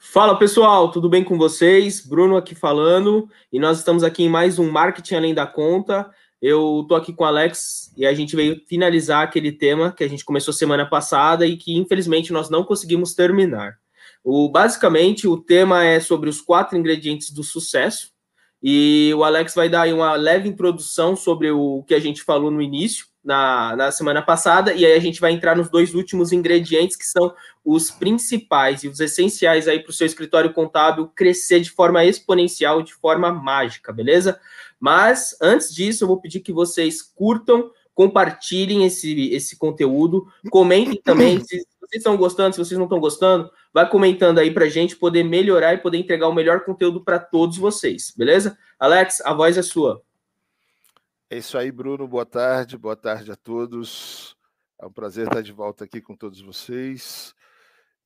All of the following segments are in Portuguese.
Fala pessoal, tudo bem com vocês? Bruno aqui falando e nós estamos aqui em mais um Marketing Além da Conta. Eu tô aqui com o Alex e a gente veio finalizar aquele tema que a gente começou semana passada e que infelizmente nós não conseguimos terminar. O, basicamente, o tema é sobre os quatro ingredientes do sucesso e o Alex vai dar uma leve introdução sobre o que a gente falou no início na, na semana passada, e aí a gente vai entrar nos dois últimos ingredientes, que são os principais e os essenciais aí para o seu escritório contábil crescer de forma exponencial, de forma mágica, beleza? Mas antes disso, eu vou pedir que vocês curtam, compartilhem esse, esse conteúdo, comentem também se vocês estão gostando, se vocês não estão gostando, vai comentando aí para a gente poder melhorar e poder entregar o melhor conteúdo para todos vocês, beleza? Alex, a voz é sua. É isso aí, Bruno. Boa tarde, boa tarde a todos. É um prazer estar de volta aqui com todos vocês.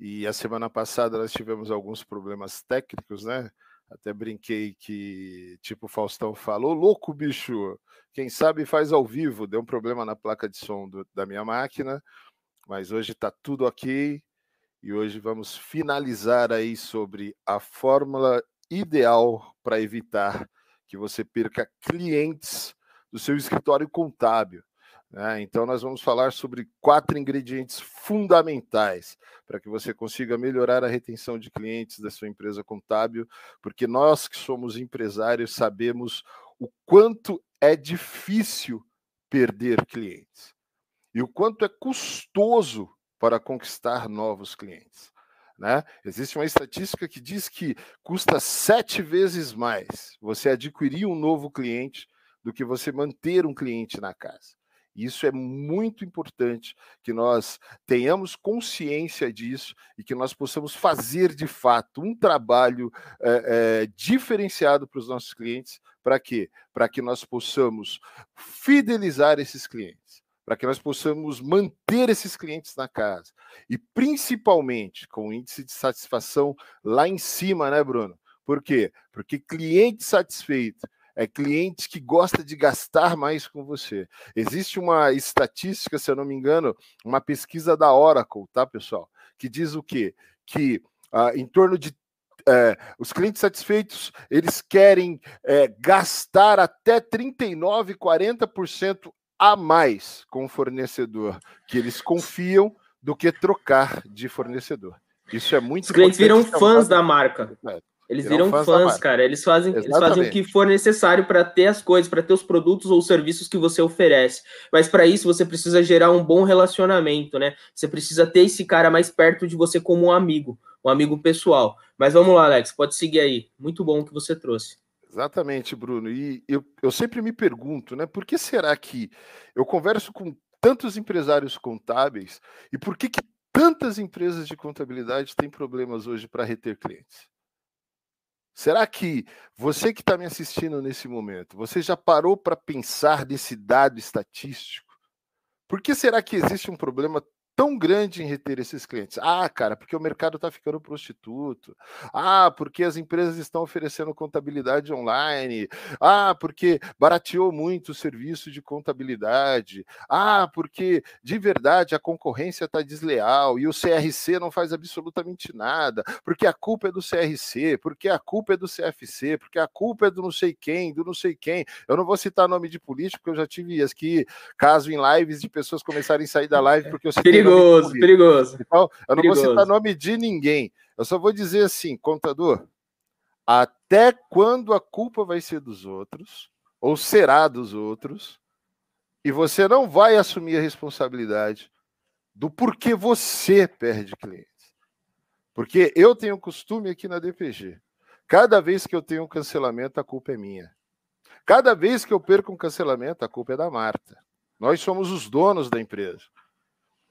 E a semana passada nós tivemos alguns problemas técnicos, né? Até brinquei que, tipo, o Faustão falou: louco, bicho, quem sabe faz ao vivo. Deu um problema na placa de som do, da minha máquina, mas hoje está tudo ok. E hoje vamos finalizar aí sobre a fórmula ideal para evitar que você perca clientes do seu escritório contábil. Né? Então, nós vamos falar sobre quatro ingredientes fundamentais para que você consiga melhorar a retenção de clientes da sua empresa contábil, porque nós que somos empresários sabemos o quanto é difícil perder clientes e o quanto é custoso para conquistar novos clientes. Né? Existe uma estatística que diz que custa sete vezes mais você adquirir um novo cliente do que você manter um cliente na casa. Isso é muito importante que nós tenhamos consciência disso e que nós possamos fazer de fato um trabalho é, é, diferenciado para os nossos clientes. Para quê? Para que nós possamos fidelizar esses clientes, para que nós possamos manter esses clientes na casa e principalmente com o índice de satisfação lá em cima, né, Bruno? Por quê? Porque cliente satisfeito é cliente que gosta de gastar mais com você. Existe uma estatística, se eu não me engano, uma pesquisa da Oracle, tá, pessoal? Que diz o quê? Que ah, em torno de é, os clientes satisfeitos eles querem é, gastar até 39, 40% a mais com o fornecedor que eles confiam do que trocar de fornecedor. Isso é muito Os clientes viram fãs da marca. É. Eles viram fãs, fãs cara. Eles fazem, eles fazem o que for necessário para ter as coisas, para ter os produtos ou serviços que você oferece. Mas para isso você precisa gerar um bom relacionamento, né? Você precisa ter esse cara mais perto de você como um amigo, um amigo pessoal. Mas vamos lá, Alex, pode seguir aí. Muito bom que você trouxe. Exatamente, Bruno. E eu, eu sempre me pergunto, né? Por que será que eu converso com tantos empresários contábeis e por que, que tantas empresas de contabilidade têm problemas hoje para reter clientes? Será que você que está me assistindo nesse momento, você já parou para pensar nesse dado estatístico? Por que será que existe um problema tão grande em reter esses clientes? Ah, cara, porque o mercado está ficando prostituto. Ah, porque as empresas estão oferecendo contabilidade online. Ah, porque barateou muito o serviço de contabilidade. Ah, porque de verdade a concorrência está desleal e o CRC não faz absolutamente nada. Porque a culpa é do CRC, porque a culpa é do CFC, porque a culpa é do não sei quem, do não sei quem. Eu não vou citar nome de político, porque eu já tive aqui caso em lives de pessoas começarem a sair da live porque eu citei perigoso, perigoso. Então, eu não perigoso. vou citar nome de ninguém. Eu só vou dizer assim, contador, até quando a culpa vai ser dos outros, ou será dos outros, e você não vai assumir a responsabilidade do porquê você perde clientes. Porque eu tenho costume aqui na DPG. Cada vez que eu tenho um cancelamento, a culpa é minha. Cada vez que eu perco um cancelamento, a culpa é da Marta. Nós somos os donos da empresa.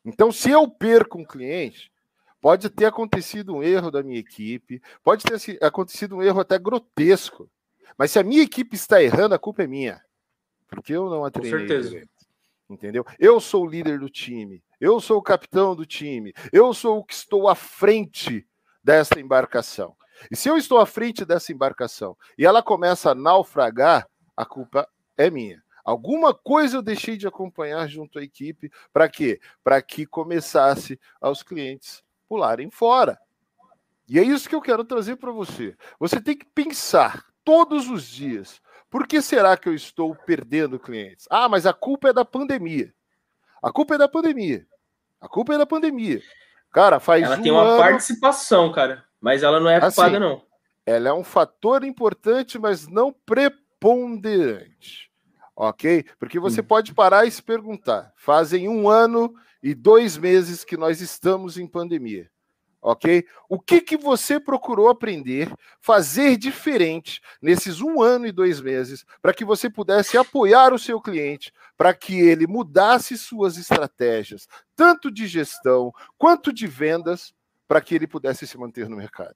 Então, se eu perco um cliente, pode ter acontecido um erro da minha equipe, pode ter acontecido um erro até grotesco. Mas se a minha equipe está errando, a culpa é minha. Porque eu não a treinei. Com certeza. Direito, entendeu? Eu sou o líder do time, eu sou o capitão do time, eu sou o que estou à frente dessa embarcação. E se eu estou à frente dessa embarcação e ela começa a naufragar, a culpa é minha. Alguma coisa eu deixei de acompanhar junto à equipe. Para quê? Para que começasse aos clientes pularem fora. E é isso que eu quero trazer para você. Você tem que pensar todos os dias. Por que será que eu estou perdendo clientes? Ah, mas a culpa é da pandemia. A culpa é da pandemia. A culpa é da pandemia. Cara, faz Ela um tem uma ano... participação, cara, mas ela não é culpada, assim, não. Ela é um fator importante, mas não preponderante. Ok? Porque você hum. pode parar e se perguntar: fazem um ano e dois meses que nós estamos em pandemia ok? O que, que você procurou aprender, fazer diferente nesses um ano e dois meses, para que você pudesse apoiar o seu cliente, para que ele mudasse suas estratégias, tanto de gestão quanto de vendas, para que ele pudesse se manter no mercado?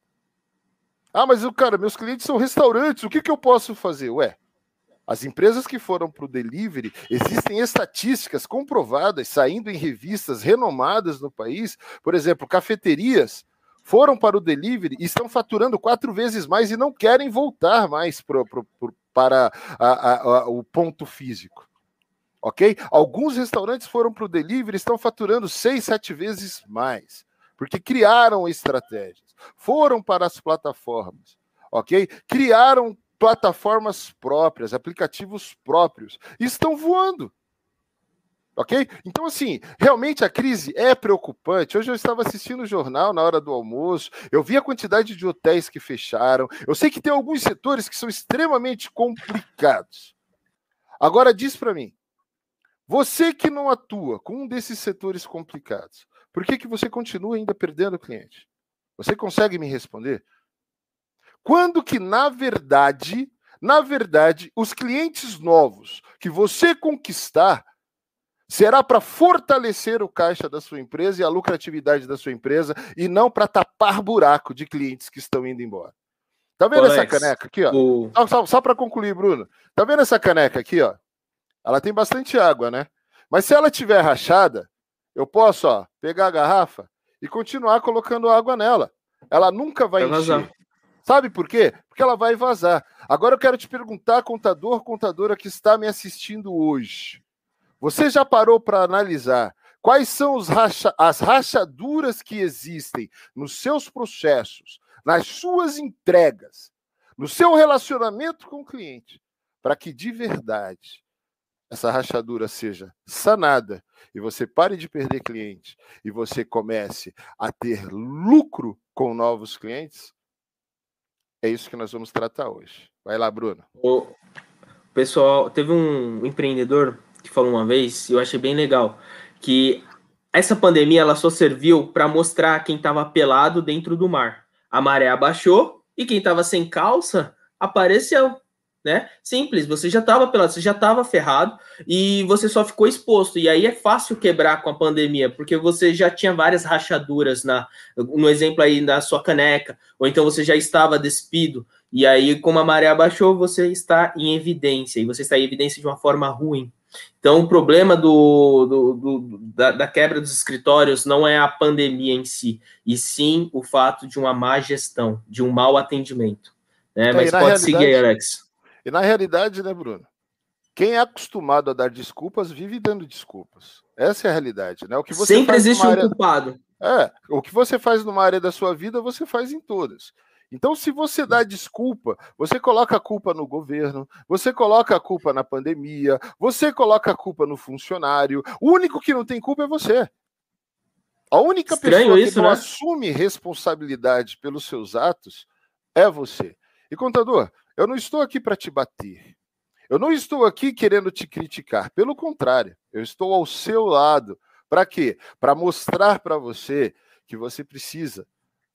Ah, mas cara, meus clientes são restaurantes, o que, que eu posso fazer? Ué, as empresas que foram para o delivery, existem estatísticas comprovadas, saindo em revistas renomadas no país. Por exemplo, cafeterias foram para o delivery e estão faturando quatro vezes mais e não querem voltar mais pro, pro, pro, para a, a, a, o ponto físico. Ok? Alguns restaurantes foram para o delivery e estão faturando seis, sete vezes mais, porque criaram estratégias, foram para as plataformas, ok? Criaram plataformas próprias, aplicativos próprios, estão voando. Ok? Então, assim, realmente a crise é preocupante. Hoje eu estava assistindo o jornal na hora do almoço, eu vi a quantidade de hotéis que fecharam. Eu sei que tem alguns setores que são extremamente complicados. Agora, diz para mim, você que não atua com um desses setores complicados, por que, que você continua ainda perdendo cliente? Você consegue me responder? Quando que, na verdade, na verdade, os clientes novos que você conquistar será para fortalecer o caixa da sua empresa e a lucratividade da sua empresa e não para tapar buraco de clientes que estão indo embora. Tá vendo Alex, essa caneca aqui, ó? O... Só, só, só para concluir, Bruno. Tá vendo essa caneca aqui, ó? Ela tem bastante água, né? Mas se ela tiver rachada, eu posso, ó, pegar a garrafa e continuar colocando água nela. Ela nunca vai encher. Sabe por quê? Porque ela vai vazar. Agora eu quero te perguntar, contador, contadora que está me assistindo hoje. Você já parou para analisar quais são racha as rachaduras que existem nos seus processos, nas suas entregas, no seu relacionamento com o cliente, para que de verdade essa rachadura seja sanada e você pare de perder cliente e você comece a ter lucro com novos clientes? É isso que nós vamos tratar hoje. Vai lá, Bruno. O pessoal, teve um empreendedor que falou uma vez, e eu achei bem legal, que essa pandemia ela só serviu para mostrar quem estava pelado dentro do mar. A maré abaixou e quem estava sem calça apareceu né? Simples, você já estava pelado, você já estava ferrado e você só ficou exposto. E aí é fácil quebrar com a pandemia, porque você já tinha várias rachaduras na, no exemplo aí da sua caneca, ou então você já estava despido. E aí, como a maré abaixou, você está em evidência, e você está em evidência de uma forma ruim. Então, o problema do, do, do da, da, quebra dos escritórios não é a pandemia em si, e sim o fato de uma má gestão, de um mau atendimento. Né? Mas pode seguir aí, Alex. E na realidade, né, Bruno? Quem é acostumado a dar desculpas vive dando desculpas. Essa é a realidade, né? O que você Sempre existe um culpado. É, o que você faz numa área da sua vida, você faz em todas. Então, se você dá desculpa, você coloca a culpa no governo, você coloca a culpa na pandemia, você coloca a culpa no funcionário. O único que não tem culpa é você. A única Estranho pessoa isso, que não né? assume responsabilidade pelos seus atos é você. E contador, eu não estou aqui para te bater. Eu não estou aqui querendo te criticar. Pelo contrário, eu estou ao seu lado. Para quê? Para mostrar para você que você precisa.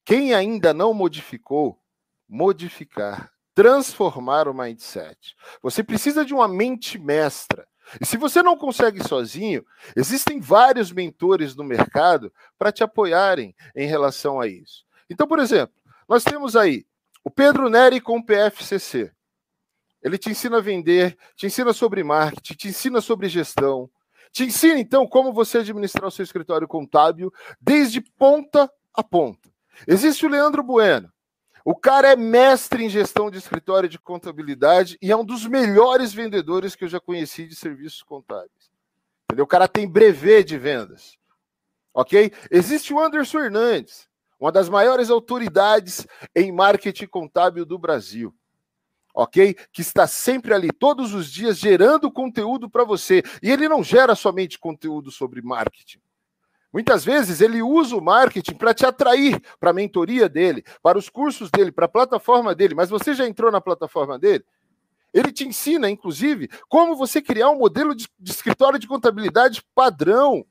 Quem ainda não modificou, modificar, transformar o mindset. Você precisa de uma mente mestra. E se você não consegue sozinho, existem vários mentores no mercado para te apoiarem em relação a isso. Então, por exemplo, nós temos aí o Pedro Neri com o PFCC. Ele te ensina a vender, te ensina sobre marketing, te ensina sobre gestão, te ensina então como você administrar o seu escritório contábil desde ponta a ponta. Existe o Leandro Bueno. O cara é mestre em gestão de escritório de contabilidade e é um dos melhores vendedores que eu já conheci de serviços contábeis. Entendeu? O cara tem brevet de vendas. Ok? Existe o Anderson Hernandes. Uma das maiores autoridades em marketing contábil do Brasil. Ok? Que está sempre ali, todos os dias, gerando conteúdo para você. E ele não gera somente conteúdo sobre marketing. Muitas vezes ele usa o marketing para te atrair para a mentoria dele, para os cursos dele, para a plataforma dele. Mas você já entrou na plataforma dele? Ele te ensina, inclusive, como você criar um modelo de, de escritório de contabilidade padrão.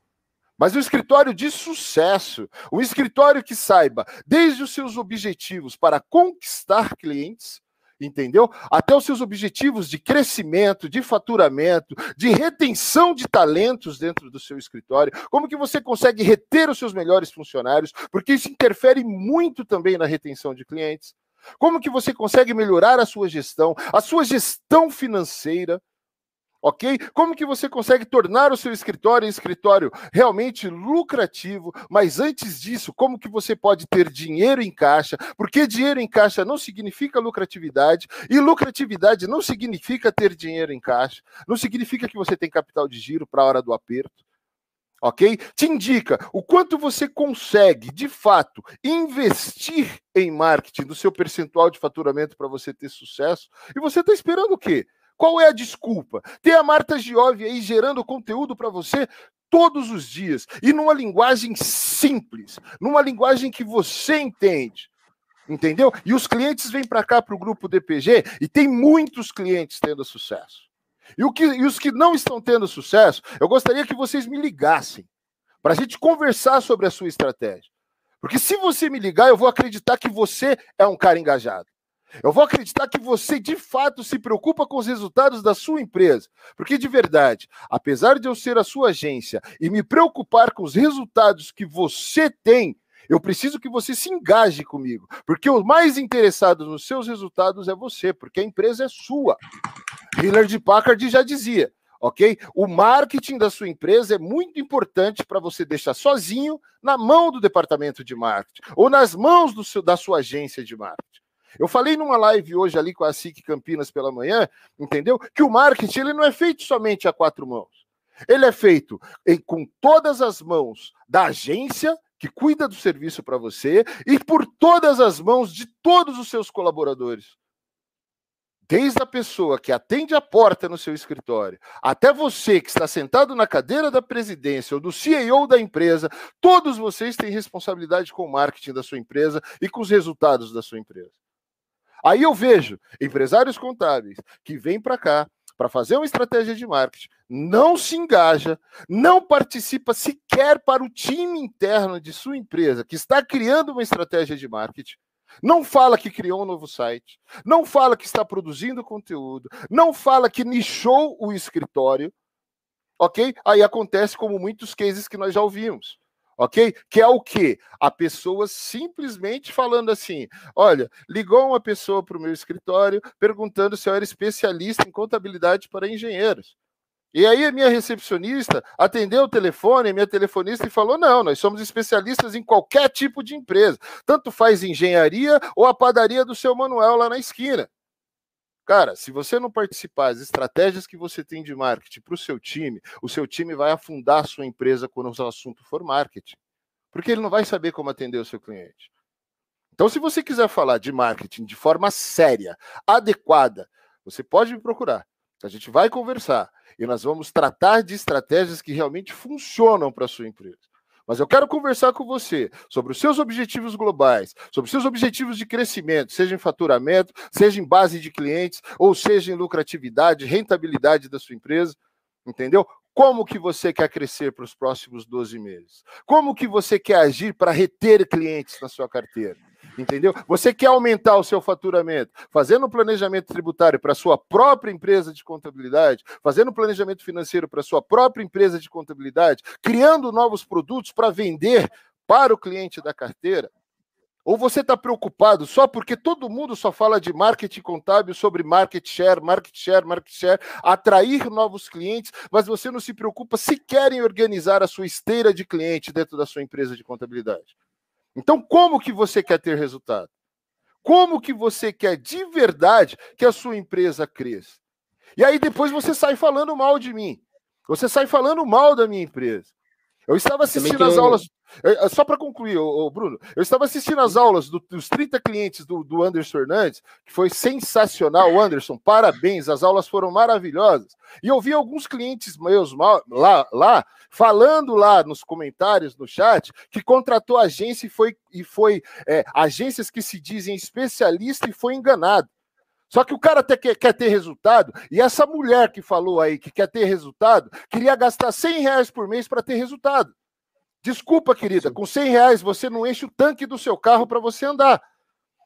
Mas um escritório de sucesso, um escritório que saiba desde os seus objetivos para conquistar clientes, entendeu? Até os seus objetivos de crescimento, de faturamento, de retenção de talentos dentro do seu escritório. Como que você consegue reter os seus melhores funcionários? Porque isso interfere muito também na retenção de clientes. Como que você consegue melhorar a sua gestão, a sua gestão financeira? Ok? Como que você consegue tornar o seu escritório um escritório realmente lucrativo? Mas antes disso, como que você pode ter dinheiro em caixa? Porque dinheiro em caixa não significa lucratividade e lucratividade não significa ter dinheiro em caixa. Não significa que você tem capital de giro para a hora do aperto ok? Te indica o quanto você consegue, de fato, investir em marketing do seu percentual de faturamento para você ter sucesso. E você está esperando o quê? Qual é a desculpa? Ter a Marta Giove aí gerando conteúdo para você todos os dias e numa linguagem simples, numa linguagem que você entende. Entendeu? E os clientes vêm para cá para o grupo DPG e tem muitos clientes tendo sucesso. E, o que, e os que não estão tendo sucesso, eu gostaria que vocês me ligassem para a gente conversar sobre a sua estratégia. Porque se você me ligar, eu vou acreditar que você é um cara engajado. Eu vou acreditar que você de fato se preocupa com os resultados da sua empresa. Porque de verdade, apesar de eu ser a sua agência e me preocupar com os resultados que você tem, eu preciso que você se engaje comigo. Porque o mais interessado nos seus resultados é você, porque a empresa é sua. Hillard Packard já dizia, ok? O marketing da sua empresa é muito importante para você deixar sozinho na mão do departamento de marketing ou nas mãos seu, da sua agência de marketing. Eu falei numa live hoje ali com a SIC Campinas pela manhã, entendeu? Que o marketing ele não é feito somente a quatro mãos. Ele é feito com todas as mãos da agência que cuida do serviço para você e por todas as mãos de todos os seus colaboradores desde a pessoa que atende a porta no seu escritório, até você que está sentado na cadeira da presidência ou do CEO da empresa, todos vocês têm responsabilidade com o marketing da sua empresa e com os resultados da sua empresa. Aí eu vejo empresários contábeis que vêm para cá para fazer uma estratégia de marketing, não se engaja, não participa sequer para o time interno de sua empresa que está criando uma estratégia de marketing não fala que criou um novo site, não fala que está produzindo conteúdo, não fala que nichou o escritório, ok? Aí acontece como muitos cases que nós já ouvimos, ok? Que é o que? A pessoa simplesmente falando assim: olha, ligou uma pessoa para o meu escritório perguntando se eu era especialista em contabilidade para engenheiros. E aí a minha recepcionista atendeu o telefone, minha telefonista e falou: "Não, nós somos especialistas em qualquer tipo de empresa, tanto faz engenharia ou a padaria do seu Manuel lá na esquina". Cara, se você não participar das estratégias que você tem de marketing para o seu time, o seu time vai afundar a sua empresa quando o assunto for marketing, porque ele não vai saber como atender o seu cliente. Então, se você quiser falar de marketing de forma séria, adequada, você pode me procurar. A gente vai conversar e nós vamos tratar de estratégias que realmente funcionam para a sua empresa. Mas eu quero conversar com você sobre os seus objetivos globais, sobre os seus objetivos de crescimento, seja em faturamento, seja em base de clientes, ou seja em lucratividade, rentabilidade da sua empresa, entendeu? Como que você quer crescer para os próximos 12 meses? Como que você quer agir para reter clientes na sua carteira? Entendeu? Você quer aumentar o seu faturamento, fazendo um planejamento tributário para sua própria empresa de contabilidade, fazendo um planejamento financeiro para sua própria empresa de contabilidade, criando novos produtos para vender para o cliente da carteira? Ou você está preocupado só porque todo mundo só fala de marketing contábil sobre market share, market share, market share, atrair novos clientes, mas você não se preocupa sequer em organizar a sua esteira de cliente dentro da sua empresa de contabilidade? Então, como que você quer ter resultado? Como que você quer de verdade que a sua empresa cresça? E aí depois você sai falando mal de mim. Você sai falando mal da minha empresa. Eu estava assistindo as aulas. Só para concluir, ô, Bruno, eu estava assistindo as aulas do, dos 30 clientes do, do Anderson Hernandes, que foi sensacional, Anderson. Parabéns, as aulas foram maravilhosas. E eu vi alguns clientes meus lá, lá falando lá nos comentários, no chat, que contratou agência e foi, e foi é, agências que se dizem especialista e foi enganado. Só que o cara quer, quer ter resultado, e essa mulher que falou aí que quer ter resultado, queria gastar 100 reais por mês para ter resultado. Desculpa, querida, com 100 reais você não enche o tanque do seu carro para você andar.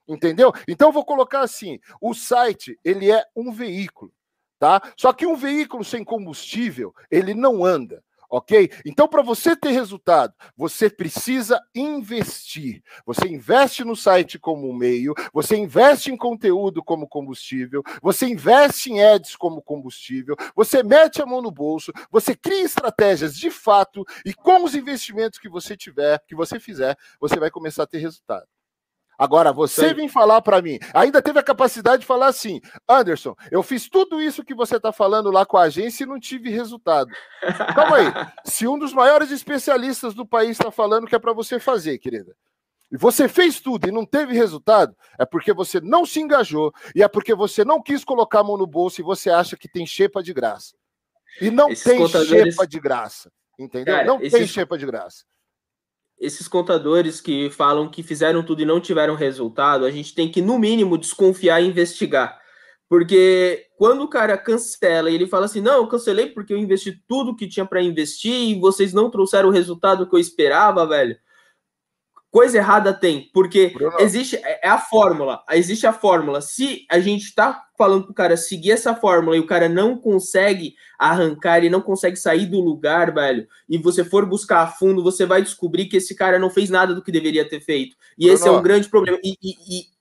Entendeu? Então eu vou colocar assim: o site ele é um veículo, tá? Só que um veículo sem combustível ele não anda ok? Então, para você ter resultado, você precisa investir. Você investe no site como meio, você investe em conteúdo como combustível, você investe em ads como combustível, você mete a mão no bolso, você cria estratégias de fato e com os investimentos que você tiver, que você fizer, você vai começar a ter resultado. Agora, você Sim. vem falar para mim, ainda teve a capacidade de falar assim, Anderson, eu fiz tudo isso que você está falando lá com a agência e não tive resultado. Calma aí, se um dos maiores especialistas do país está falando que é para você fazer, querida, e você fez tudo e não teve resultado, é porque você não se engajou e é porque você não quis colocar a mão no bolso e você acha que tem xepa de graça. E não Esses tem contadores... xepa de graça, entendeu? Cara, não esses... tem xepa de graça esses contadores que falam que fizeram tudo e não tiveram resultado, a gente tem que, no mínimo, desconfiar e investigar. Porque quando o cara cancela e ele fala assim: não, eu cancelei porque eu investi tudo que tinha para investir e vocês não trouxeram o resultado que eu esperava, velho coisa errada tem, porque Bruno. existe é, é a fórmula, existe a fórmula. Se a gente está falando para o cara seguir essa fórmula e o cara não consegue arrancar, ele não consegue sair do lugar, velho, e você for buscar a fundo, você vai descobrir que esse cara não fez nada do que deveria ter feito. E Bruno. esse é um grande problema. E, e,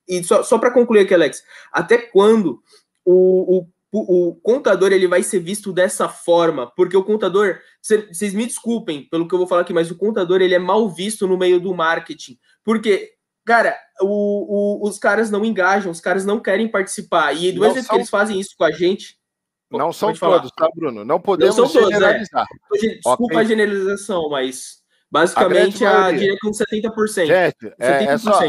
e, e só, só para concluir aqui, Alex, até quando o, o o contador ele vai ser visto dessa forma, porque o contador, vocês me desculpem pelo que eu vou falar aqui, mas o contador ele é mal visto no meio do marketing, porque cara, o, o, os caras não engajam, os caras não querem participar e do mesmo jeito que eles fazem isso com a gente, não são todos, tá, Bruno? Não podemos não são todos, é. generalizar. É. Desculpa okay. a generalização, mas basicamente a, a diria com 70%. Gente, 70%. É, é só,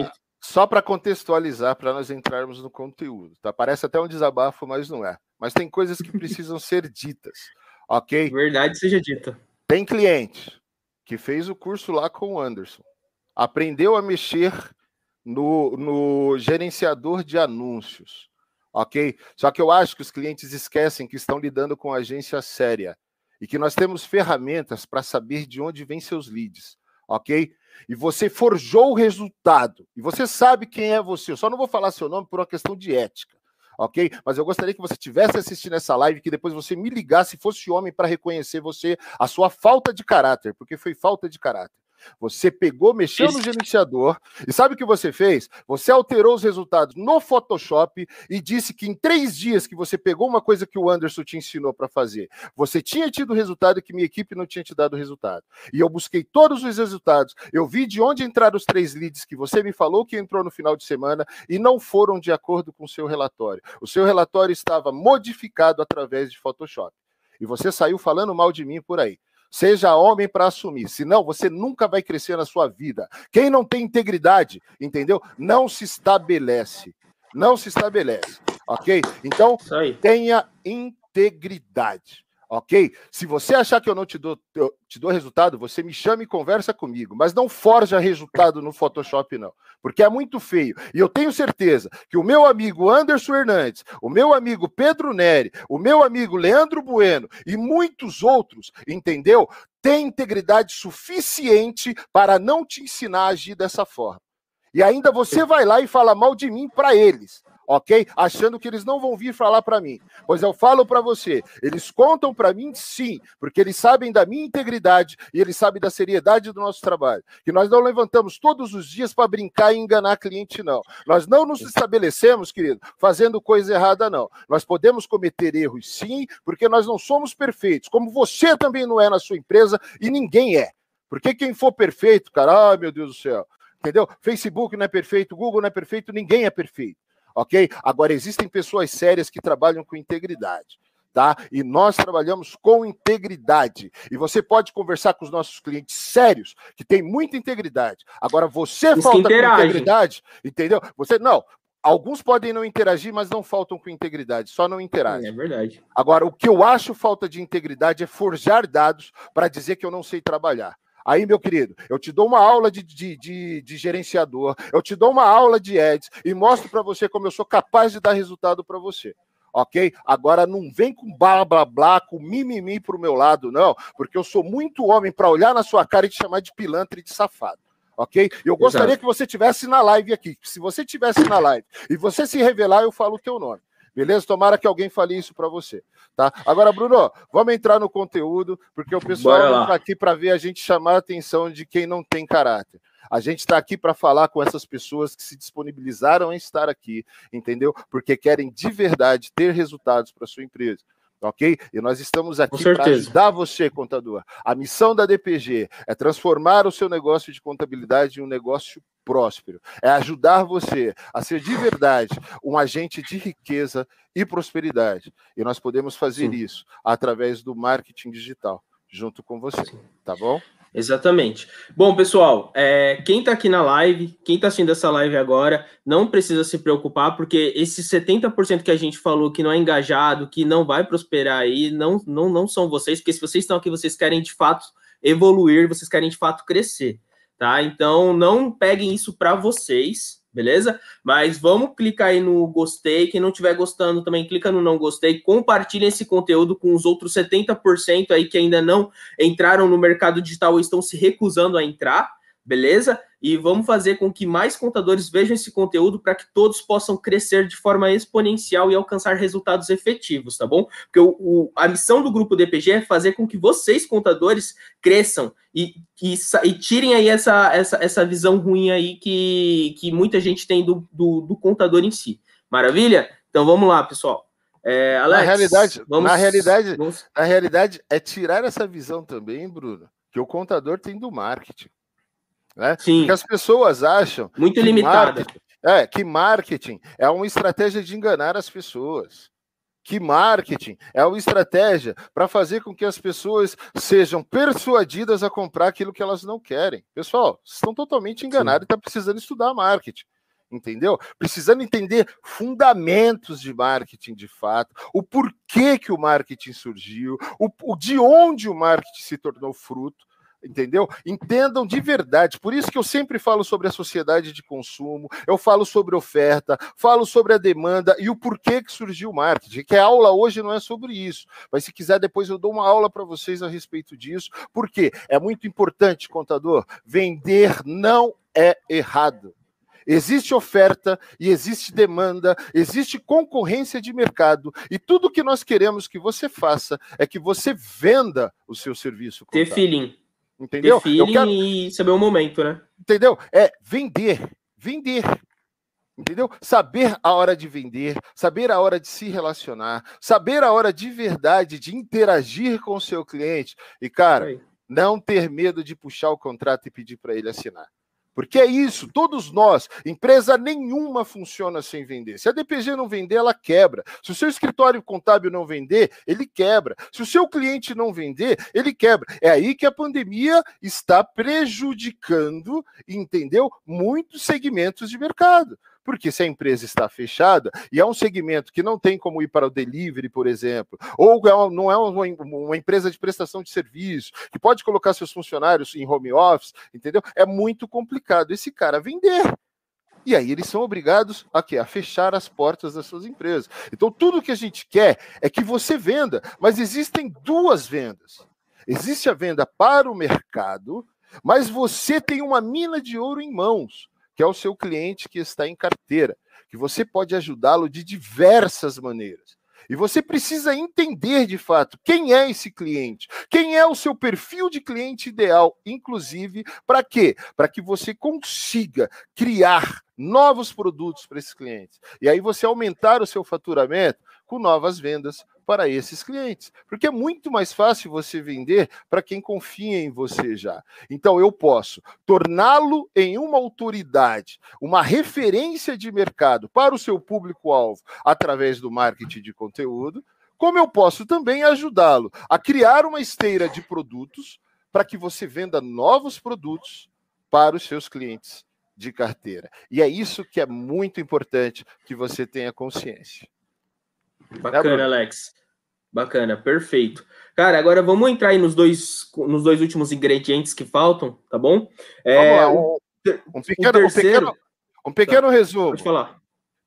só para contextualizar, para nós entrarmos no conteúdo, tá? Parece até um desabafo, mas não é. Mas tem coisas que precisam ser ditas, ok? Verdade seja dita. Tem cliente que fez o curso lá com o Anderson, aprendeu a mexer no, no gerenciador de anúncios, ok? Só que eu acho que os clientes esquecem que estão lidando com agência séria e que nós temos ferramentas para saber de onde vêm seus leads, ok? e você forjou o resultado, e você sabe quem é você, eu só não vou falar seu nome por uma questão de ética, ok? Mas eu gostaria que você tivesse assistindo essa live, que depois você me ligasse, fosse homem, para reconhecer você, a sua falta de caráter, porque foi falta de caráter. Você pegou, mexeu no gerenciador e sabe o que você fez? Você alterou os resultados no Photoshop e disse que em três dias que você pegou uma coisa que o Anderson te ensinou para fazer, você tinha tido resultado que minha equipe não tinha te dado resultado. E eu busquei todos os resultados, eu vi de onde entraram os três leads que você me falou que entrou no final de semana e não foram de acordo com o seu relatório. O seu relatório estava modificado através de Photoshop. E você saiu falando mal de mim por aí. Seja homem para assumir, senão você nunca vai crescer na sua vida. Quem não tem integridade, entendeu? Não se estabelece. Não se estabelece, ok? Então, tenha integridade ok? Se você achar que eu não te dou, te dou resultado, você me chama e conversa comigo, mas não forja resultado no Photoshop, não, porque é muito feio. E eu tenho certeza que o meu amigo Anderson Hernandes, o meu amigo Pedro Neri, o meu amigo Leandro Bueno e muitos outros, entendeu? Tem integridade suficiente para não te ensinar a agir dessa forma. E ainda você vai lá e fala mal de mim para eles ok? Achando que eles não vão vir falar para mim. Pois eu falo para você, eles contam para mim sim, porque eles sabem da minha integridade e eles sabem da seriedade do nosso trabalho. Que nós não levantamos todos os dias para brincar e enganar cliente, não. Nós não nos estabelecemos, querido, fazendo coisa errada, não. Nós podemos cometer erros sim, porque nós não somos perfeitos, como você também não é na sua empresa e ninguém é. Porque quem for perfeito, cara, ai meu Deus do céu, entendeu? Facebook não é perfeito, Google não é perfeito, ninguém é perfeito ok? Agora, existem pessoas sérias que trabalham com integridade, tá? E nós trabalhamos com integridade. E você pode conversar com os nossos clientes sérios, que tem muita integridade. Agora, você Os falta com integridade, entendeu? Você não. Alguns podem não interagir, mas não faltam com integridade, só não interagem. É verdade. Agora, o que eu acho falta de integridade é forjar dados para dizer que eu não sei trabalhar. Aí, meu querido, eu te dou uma aula de, de, de, de gerenciador, eu te dou uma aula de ads e mostro para você como eu sou capaz de dar resultado para você. Ok? Agora não vem com blá blá blá, com mimimi pro meu lado, não, porque eu sou muito homem para olhar na sua cara e te chamar de pilantra e de safado. Ok? Eu gostaria Exato. que você tivesse na live aqui. Se você tivesse na live e você se revelar, eu falo o teu nome. Beleza? Tomara que alguém fale isso para você, tá? Agora, Bruno, vamos entrar no conteúdo, porque o pessoal não tá aqui para ver a gente chamar a atenção de quem não tem caráter. A gente está aqui para falar com essas pessoas que se disponibilizaram a estar aqui, entendeu? Porque querem de verdade ter resultados para sua empresa. Ok? E nós estamos aqui para ajudar você, contador. A missão da DPG é transformar o seu negócio de contabilidade em um negócio próspero. É ajudar você a ser de verdade um agente de riqueza e prosperidade. E nós podemos fazer Sim. isso através do marketing digital, junto com você. Tá bom? Exatamente. Bom, pessoal, é, quem está aqui na live, quem está assistindo essa live agora, não precisa se preocupar, porque esses 70% que a gente falou que não é engajado, que não vai prosperar aí, não, não, não são vocês, porque se vocês estão aqui, vocês querem de fato evoluir, vocês querem de fato crescer, tá? Então, não peguem isso para vocês, beleza? Mas vamos clicar aí no gostei. Quem não estiver gostando também, clica no não gostei. Compartilhem esse conteúdo com os outros 70% aí que ainda não entraram no mercado digital ou estão se recusando a entrar, beleza? E vamos fazer com que mais contadores vejam esse conteúdo para que todos possam crescer de forma exponencial e alcançar resultados efetivos, tá bom? Porque o, o- a missão do grupo DPG é fazer com que vocês, contadores, cresçam e, e, e tirem aí essa, essa, essa visão ruim aí que, que muita gente tem do, do, do contador em si. Maravilha? Então vamos lá, pessoal. É, Alex, realidade- na realidade- vamos- Na realidade, é tirar essa visão também, Bruno, que o contador tem do marketing. Né? Sim. Porque as pessoas acham muito limitada. é, que marketing é uma estratégia de enganar as pessoas. Que marketing é uma estratégia para fazer com que as pessoas sejam persuadidas a comprar aquilo que elas não querem. Pessoal, estão totalmente enganados e estão precisando estudar marketing. Entendeu? Precisando entender fundamentos de marketing de fato, o porquê que o marketing surgiu, o, o de onde o marketing se tornou fruto entendeu? Entendam de verdade. Por isso que eu sempre falo sobre a sociedade de consumo, eu falo sobre oferta, falo sobre a demanda e o porquê que surgiu o marketing. Que a aula hoje não é sobre isso, mas se quiser depois eu dou uma aula para vocês a respeito disso. Porque é muito importante, contador, vender não é errado. Existe oferta e existe demanda, existe concorrência de mercado e tudo que nós queremos que você faça é que você venda o seu serviço. Ter feeling. Entendeu? Eu quero, e saber o momento, né? entendeu? É vender, vender. Entendeu? Saber a hora de vender, saber a hora de se relacionar, saber a hora de verdade de interagir com o seu cliente e cara, não ter medo de puxar o contrato e pedir para ele assinar. Porque é isso, todos nós, empresa nenhuma funciona sem vender. Se a DPG não vender, ela quebra. Se o seu escritório contábil não vender, ele quebra. Se o seu cliente não vender, ele quebra. É aí que a pandemia está prejudicando, entendeu? Muitos segmentos de mercado. Porque se a empresa está fechada e é um segmento que não tem como ir para o delivery, por exemplo, ou é não é uma, uma empresa de prestação de serviço, que pode colocar seus funcionários em home office, entendeu? É muito complicado esse cara vender. E aí eles são obrigados a quê? A fechar as portas das suas empresas. Então tudo que a gente quer é que você venda, mas existem duas vendas. Existe a venda para o mercado, mas você tem uma mina de ouro em mãos, que é o seu cliente que está em carteira, que você pode ajudá-lo de diversas maneiras. E você precisa entender de fato quem é esse cliente, quem é o seu perfil de cliente ideal, inclusive para quê? Para que você consiga criar novos produtos para esses clientes. E aí você aumentar o seu faturamento com novas vendas para esses clientes. Porque é muito mais fácil você vender para quem confia em você já. Então eu posso torná-lo em uma autoridade, uma referência de mercado para o seu público-alvo através do marketing de conteúdo, como eu posso também ajudá-lo a criar uma esteira de produtos para que você venda novos produtos para os seus clientes de carteira. E é isso que é muito importante que você tenha consciência. Bacana, né, Alex. Bacana, perfeito. Cara, agora vamos entrar aí nos dois, nos dois últimos ingredientes que faltam, tá bom? É, lá, um, um, pequeno, terceiro... um pequeno, um pequeno tá, resumo. Pode falar.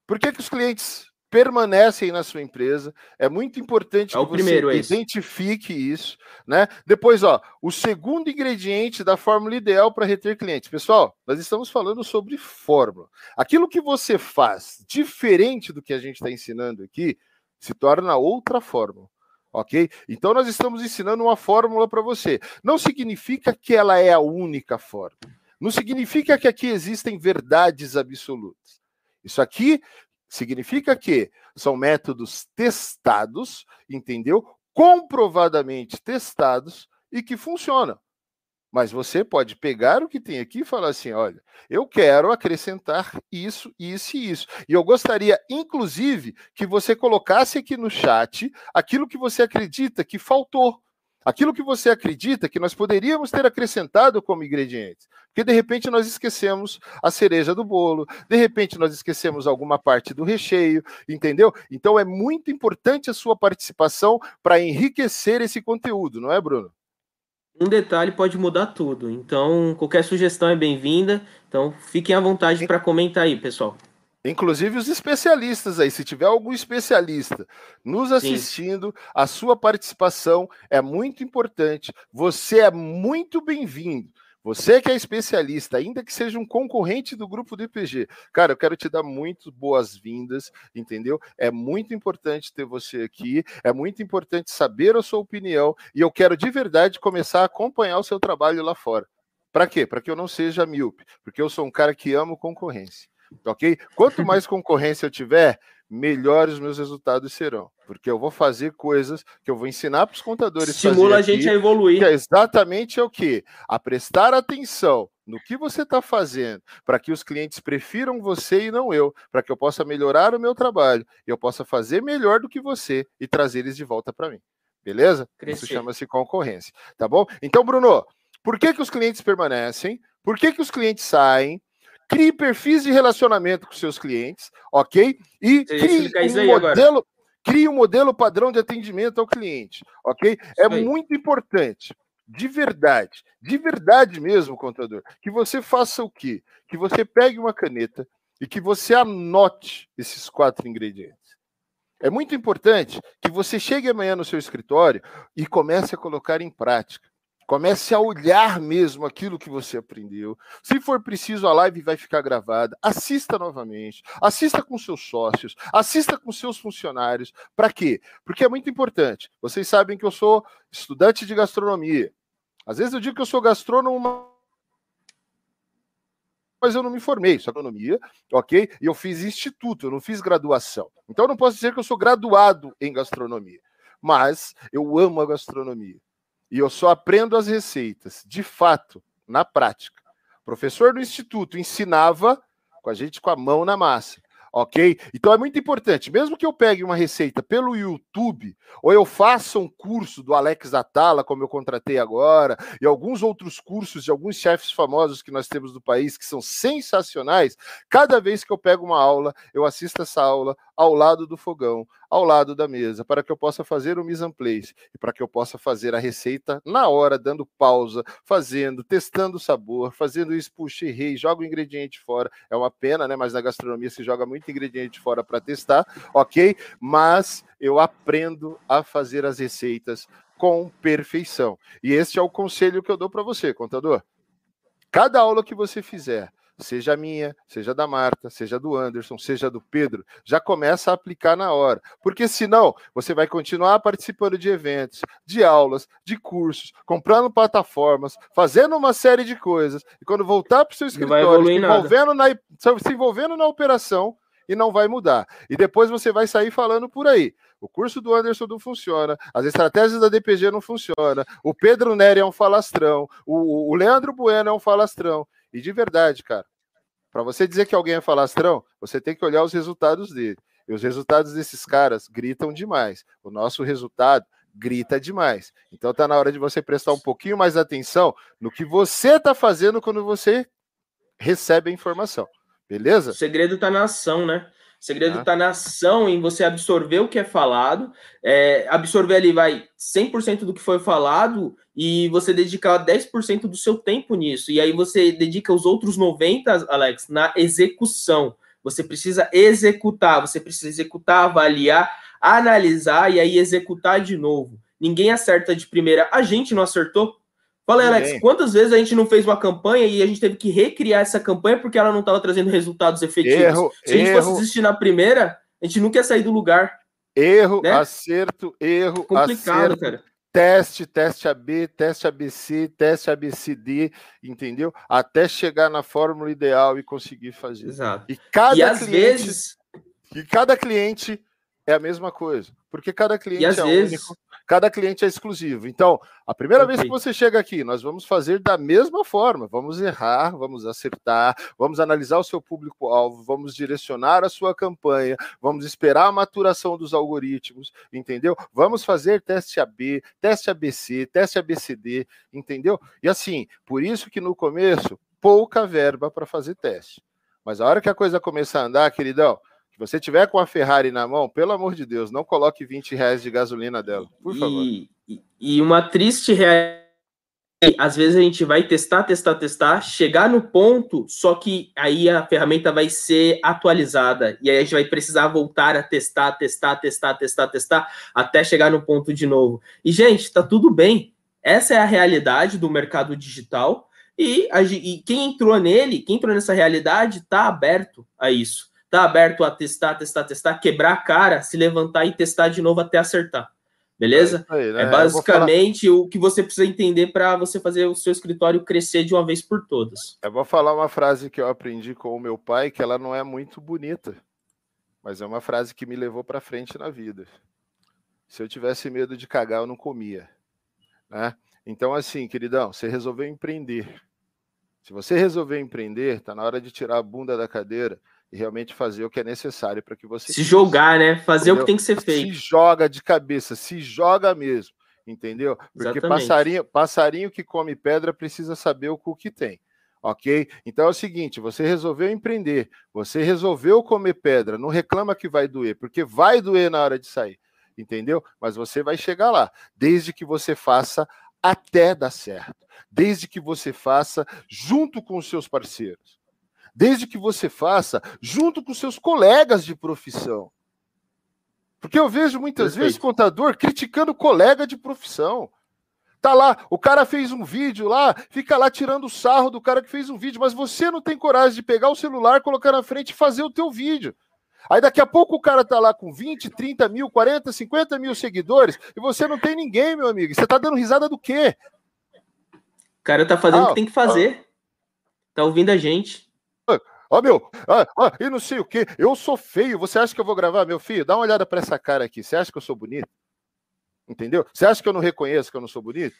Por que, que os clientes permanecem na sua empresa. É muito importante é que primeiro, você identifique isso, né? Depois, ó, o segundo ingrediente da fórmula ideal para reter clientes. Pessoal, nós estamos falando sobre fórmula. Aquilo que você faz diferente do que a gente está ensinando aqui se torna outra fórmula. Ok? Então, nós estamos ensinando uma fórmula para você. Não significa que ela é a única fórmula. Não significa que aqui existem verdades absolutas. Isso aqui Significa que são métodos testados, entendeu? Comprovadamente testados e que funcionam. Mas você pode pegar o que tem aqui e falar assim: olha, eu quero acrescentar isso, isso e isso. E eu gostaria, inclusive, que você colocasse aqui no chat aquilo que você acredita que faltou aquilo que você acredita que nós poderíamos ter acrescentado como ingredientes. Porque de repente nós esquecemos a cereja do bolo, de repente nós esquecemos alguma parte do recheio, entendeu? Então é muito importante a sua participação para enriquecer esse conteúdo, não é, Bruno? Um detalhe pode mudar tudo. Então, qualquer sugestão é bem-vinda. Então, fiquem à vontade para comentar aí, pessoal. Inclusive os especialistas aí, se tiver algum especialista nos assistindo, Sim. a sua participação é muito importante. Você é muito bem-vindo. Você que é especialista, ainda que seja um concorrente do grupo do IPG, cara, eu quero te dar muito boas-vindas, entendeu? É muito importante ter você aqui, é muito importante saber a sua opinião e eu quero de verdade começar a acompanhar o seu trabalho lá fora. Para quê? Para que eu não seja míope, porque eu sou um cara que amo concorrência ok? Quanto mais concorrência eu tiver, melhores meus resultados serão. Porque eu vou fazer coisas que eu vou ensinar para os contadores. Estimula a gente aqui, a evoluir. Que é exatamente é o que? A prestar atenção no que você está fazendo, para que os clientes prefiram você e não eu, para que eu possa melhorar o meu trabalho e eu possa fazer melhor do que você e trazer eles de volta para mim. Beleza? Crescer. Isso chama-se concorrência. Tá bom? Então, Bruno, por que, que os clientes permanecem? Por que, que os clientes saem? Crie perfis de relacionamento com seus clientes, ok? E crie um modelo, crie um modelo padrão de atendimento ao cliente, ok? é muito importante, de verdade, de verdade mesmo, contador, que você faça o quê? Que você pegue uma caneta e que você anote esses quatro ingredientes. É muito importante que você chegue amanhã no seu escritório e comece a colocar em prática. Comece a olhar mesmo aquilo que você aprendeu. Se for preciso, a live vai ficar gravada. Assista novamente. Assista com seus sócios. Assista com seus funcionários. Para quê? Porque é muito importante. Vocês sabem que eu sou estudante de gastronomia. Às vezes eu digo que eu sou gastrônomo, mas eu não me formei, sou agronomia, ok? E eu fiz instituto, eu não fiz graduação. Então eu não posso dizer que eu sou graduado em gastronomia, mas eu amo a gastronomia. E eu só aprendo as receitas, de fato, na prática. O professor do instituto ensinava com a gente com a mão na massa. Ok? Então é muito importante, mesmo que eu pegue uma receita pelo YouTube, ou eu faça um curso do Alex Atala, como eu contratei agora, e alguns outros cursos de alguns chefes famosos que nós temos do país, que são sensacionais, cada vez que eu pego uma aula, eu assisto essa aula ao lado do fogão, ao lado da mesa, para que eu possa fazer o mise en place e para que eu possa fazer a receita na hora, dando pausa, fazendo, testando o sabor, fazendo isso, puxa, errei, joga o ingrediente fora. É uma pena, né? Mas na gastronomia se joga muito ingrediente fora para testar, ok? Mas eu aprendo a fazer as receitas com perfeição. E este é o conselho que eu dou para você, contador. Cada aula que você fizer, seja a minha, seja da Marta, seja do Anderson, seja do Pedro, já começa a aplicar na hora. Porque senão você vai continuar participando de eventos, de aulas, de cursos, comprando plataformas, fazendo uma série de coisas, e quando voltar para o seu escritório, se envolvendo, na, se envolvendo na operação, e não vai mudar. E depois você vai sair falando por aí. O curso do Anderson não funciona, as estratégias da DPG não funcionam, o Pedro Neri é um falastrão, o, o Leandro Bueno é um falastrão. E de verdade, cara, para você dizer que alguém é falastrão, você tem que olhar os resultados dele. E os resultados desses caras gritam demais. O nosso resultado grita demais. Então tá na hora de você prestar um pouquinho mais atenção no que você tá fazendo quando você recebe a informação. Beleza? O segredo tá na ação, né? Segredo está ah. na ação, em você absorver o que é falado, é, absorver ali, vai, 100% do que foi falado e você dedicar 10% do seu tempo nisso. E aí você dedica os outros 90%, Alex, na execução. Você precisa executar, você precisa executar, avaliar, analisar e aí executar de novo. Ninguém acerta de primeira. A gente não acertou Fala aí, Alex, quantas vezes a gente não fez uma campanha e a gente teve que recriar essa campanha porque ela não estava trazendo resultados efetivos? Erro, Se a gente erro, fosse desistir na primeira, a gente nunca ia sair do lugar. Erro, né? acerto, erro, Complicado, acerto. Cara. Teste, teste AB, teste ABC, teste ABCD, entendeu? Até chegar na fórmula ideal e conseguir fazer. Exato. E cada e às cliente, vezes... e cada cliente é a mesma coisa, porque cada cliente é vezes... único cada cliente é exclusivo. Então, a primeira okay. vez que você chega aqui, nós vamos fazer da mesma forma. Vamos errar, vamos acertar, vamos analisar o seu público-alvo, vamos direcionar a sua campanha, vamos esperar a maturação dos algoritmos, entendeu? Vamos fazer teste AB, teste ABC, teste ABCD, entendeu? E assim, por isso que no começo, pouca verba para fazer teste. Mas a hora que a coisa começar a andar, queridão, se você tiver com a Ferrari na mão, pelo amor de Deus, não coloque 20 reais de gasolina dela, por favor. E, e uma triste realidade. Às vezes a gente vai testar, testar, testar, chegar no ponto, só que aí a ferramenta vai ser atualizada. E aí a gente vai precisar voltar a testar, testar, testar, testar, testar, até chegar no ponto de novo. E, gente, tá tudo bem. Essa é a realidade do mercado digital. E, a, e quem entrou nele, quem entrou nessa realidade, está aberto a isso tá aberto a testar, testar, testar, quebrar a cara, se levantar e testar de novo até acertar. Beleza? É, aí, né? é basicamente falar... o que você precisa entender para você fazer o seu escritório crescer de uma vez por todas. Eu vou falar uma frase que eu aprendi com o meu pai, que ela não é muito bonita, mas é uma frase que me levou para frente na vida. Se eu tivesse medo de cagar, eu não comia. Né? Então, assim, queridão, você resolveu empreender. Se você resolver empreender, tá na hora de tirar a bunda da cadeira e realmente fazer o que é necessário para que você. Se jogar, né? Fazer entendeu? o que tem que ser feito. Se joga de cabeça, se joga mesmo, entendeu? Porque passarinho, passarinho que come pedra precisa saber o que tem. Ok? Então é o seguinte: você resolveu empreender, você resolveu comer pedra, não reclama que vai doer, porque vai doer na hora de sair, entendeu? Mas você vai chegar lá, desde que você faça até dar certo, desde que você faça junto com os seus parceiros desde que você faça junto com seus colegas de profissão. Porque eu vejo muitas Perfeito. vezes contador criticando colega de profissão. Tá lá, o cara fez um vídeo lá, fica lá tirando sarro do cara que fez um vídeo, mas você não tem coragem de pegar o celular, colocar na frente e fazer o teu vídeo. Aí daqui a pouco o cara tá lá com 20, 30 mil, 40, 50 mil seguidores e você não tem ninguém, meu amigo. Você tá dando risada do quê? O cara tá fazendo ah, o que tem que fazer. Ah. Tá ouvindo a gente. Ó, meu, ah, e não sei o que, eu sou feio. Você acha que eu vou gravar, meu filho? Dá uma olhada para essa cara aqui. Você acha que eu sou bonito? Entendeu? Você acha que eu não reconheço que eu não sou bonito?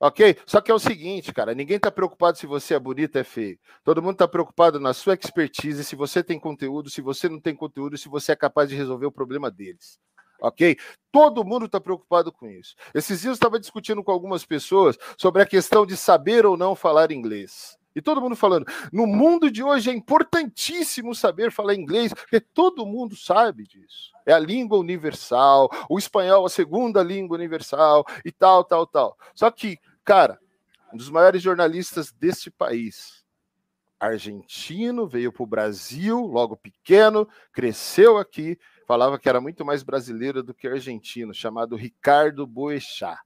Ok? Só que é o seguinte, cara, ninguém está preocupado se você é bonito ou é feio. Todo mundo está preocupado na sua expertise, se você tem conteúdo, se você não tem conteúdo, se você é capaz de resolver o problema deles. Ok? Todo mundo está preocupado com isso. Esses dias eu estava discutindo com algumas pessoas sobre a questão de saber ou não falar inglês. E todo mundo falando, no mundo de hoje é importantíssimo saber falar inglês, porque todo mundo sabe disso. É a língua universal, o espanhol a segunda língua universal e tal, tal, tal. Só que, cara, um dos maiores jornalistas deste país, argentino, veio para o Brasil, logo pequeno, cresceu aqui, falava que era muito mais brasileiro do que argentino, chamado Ricardo Boechat.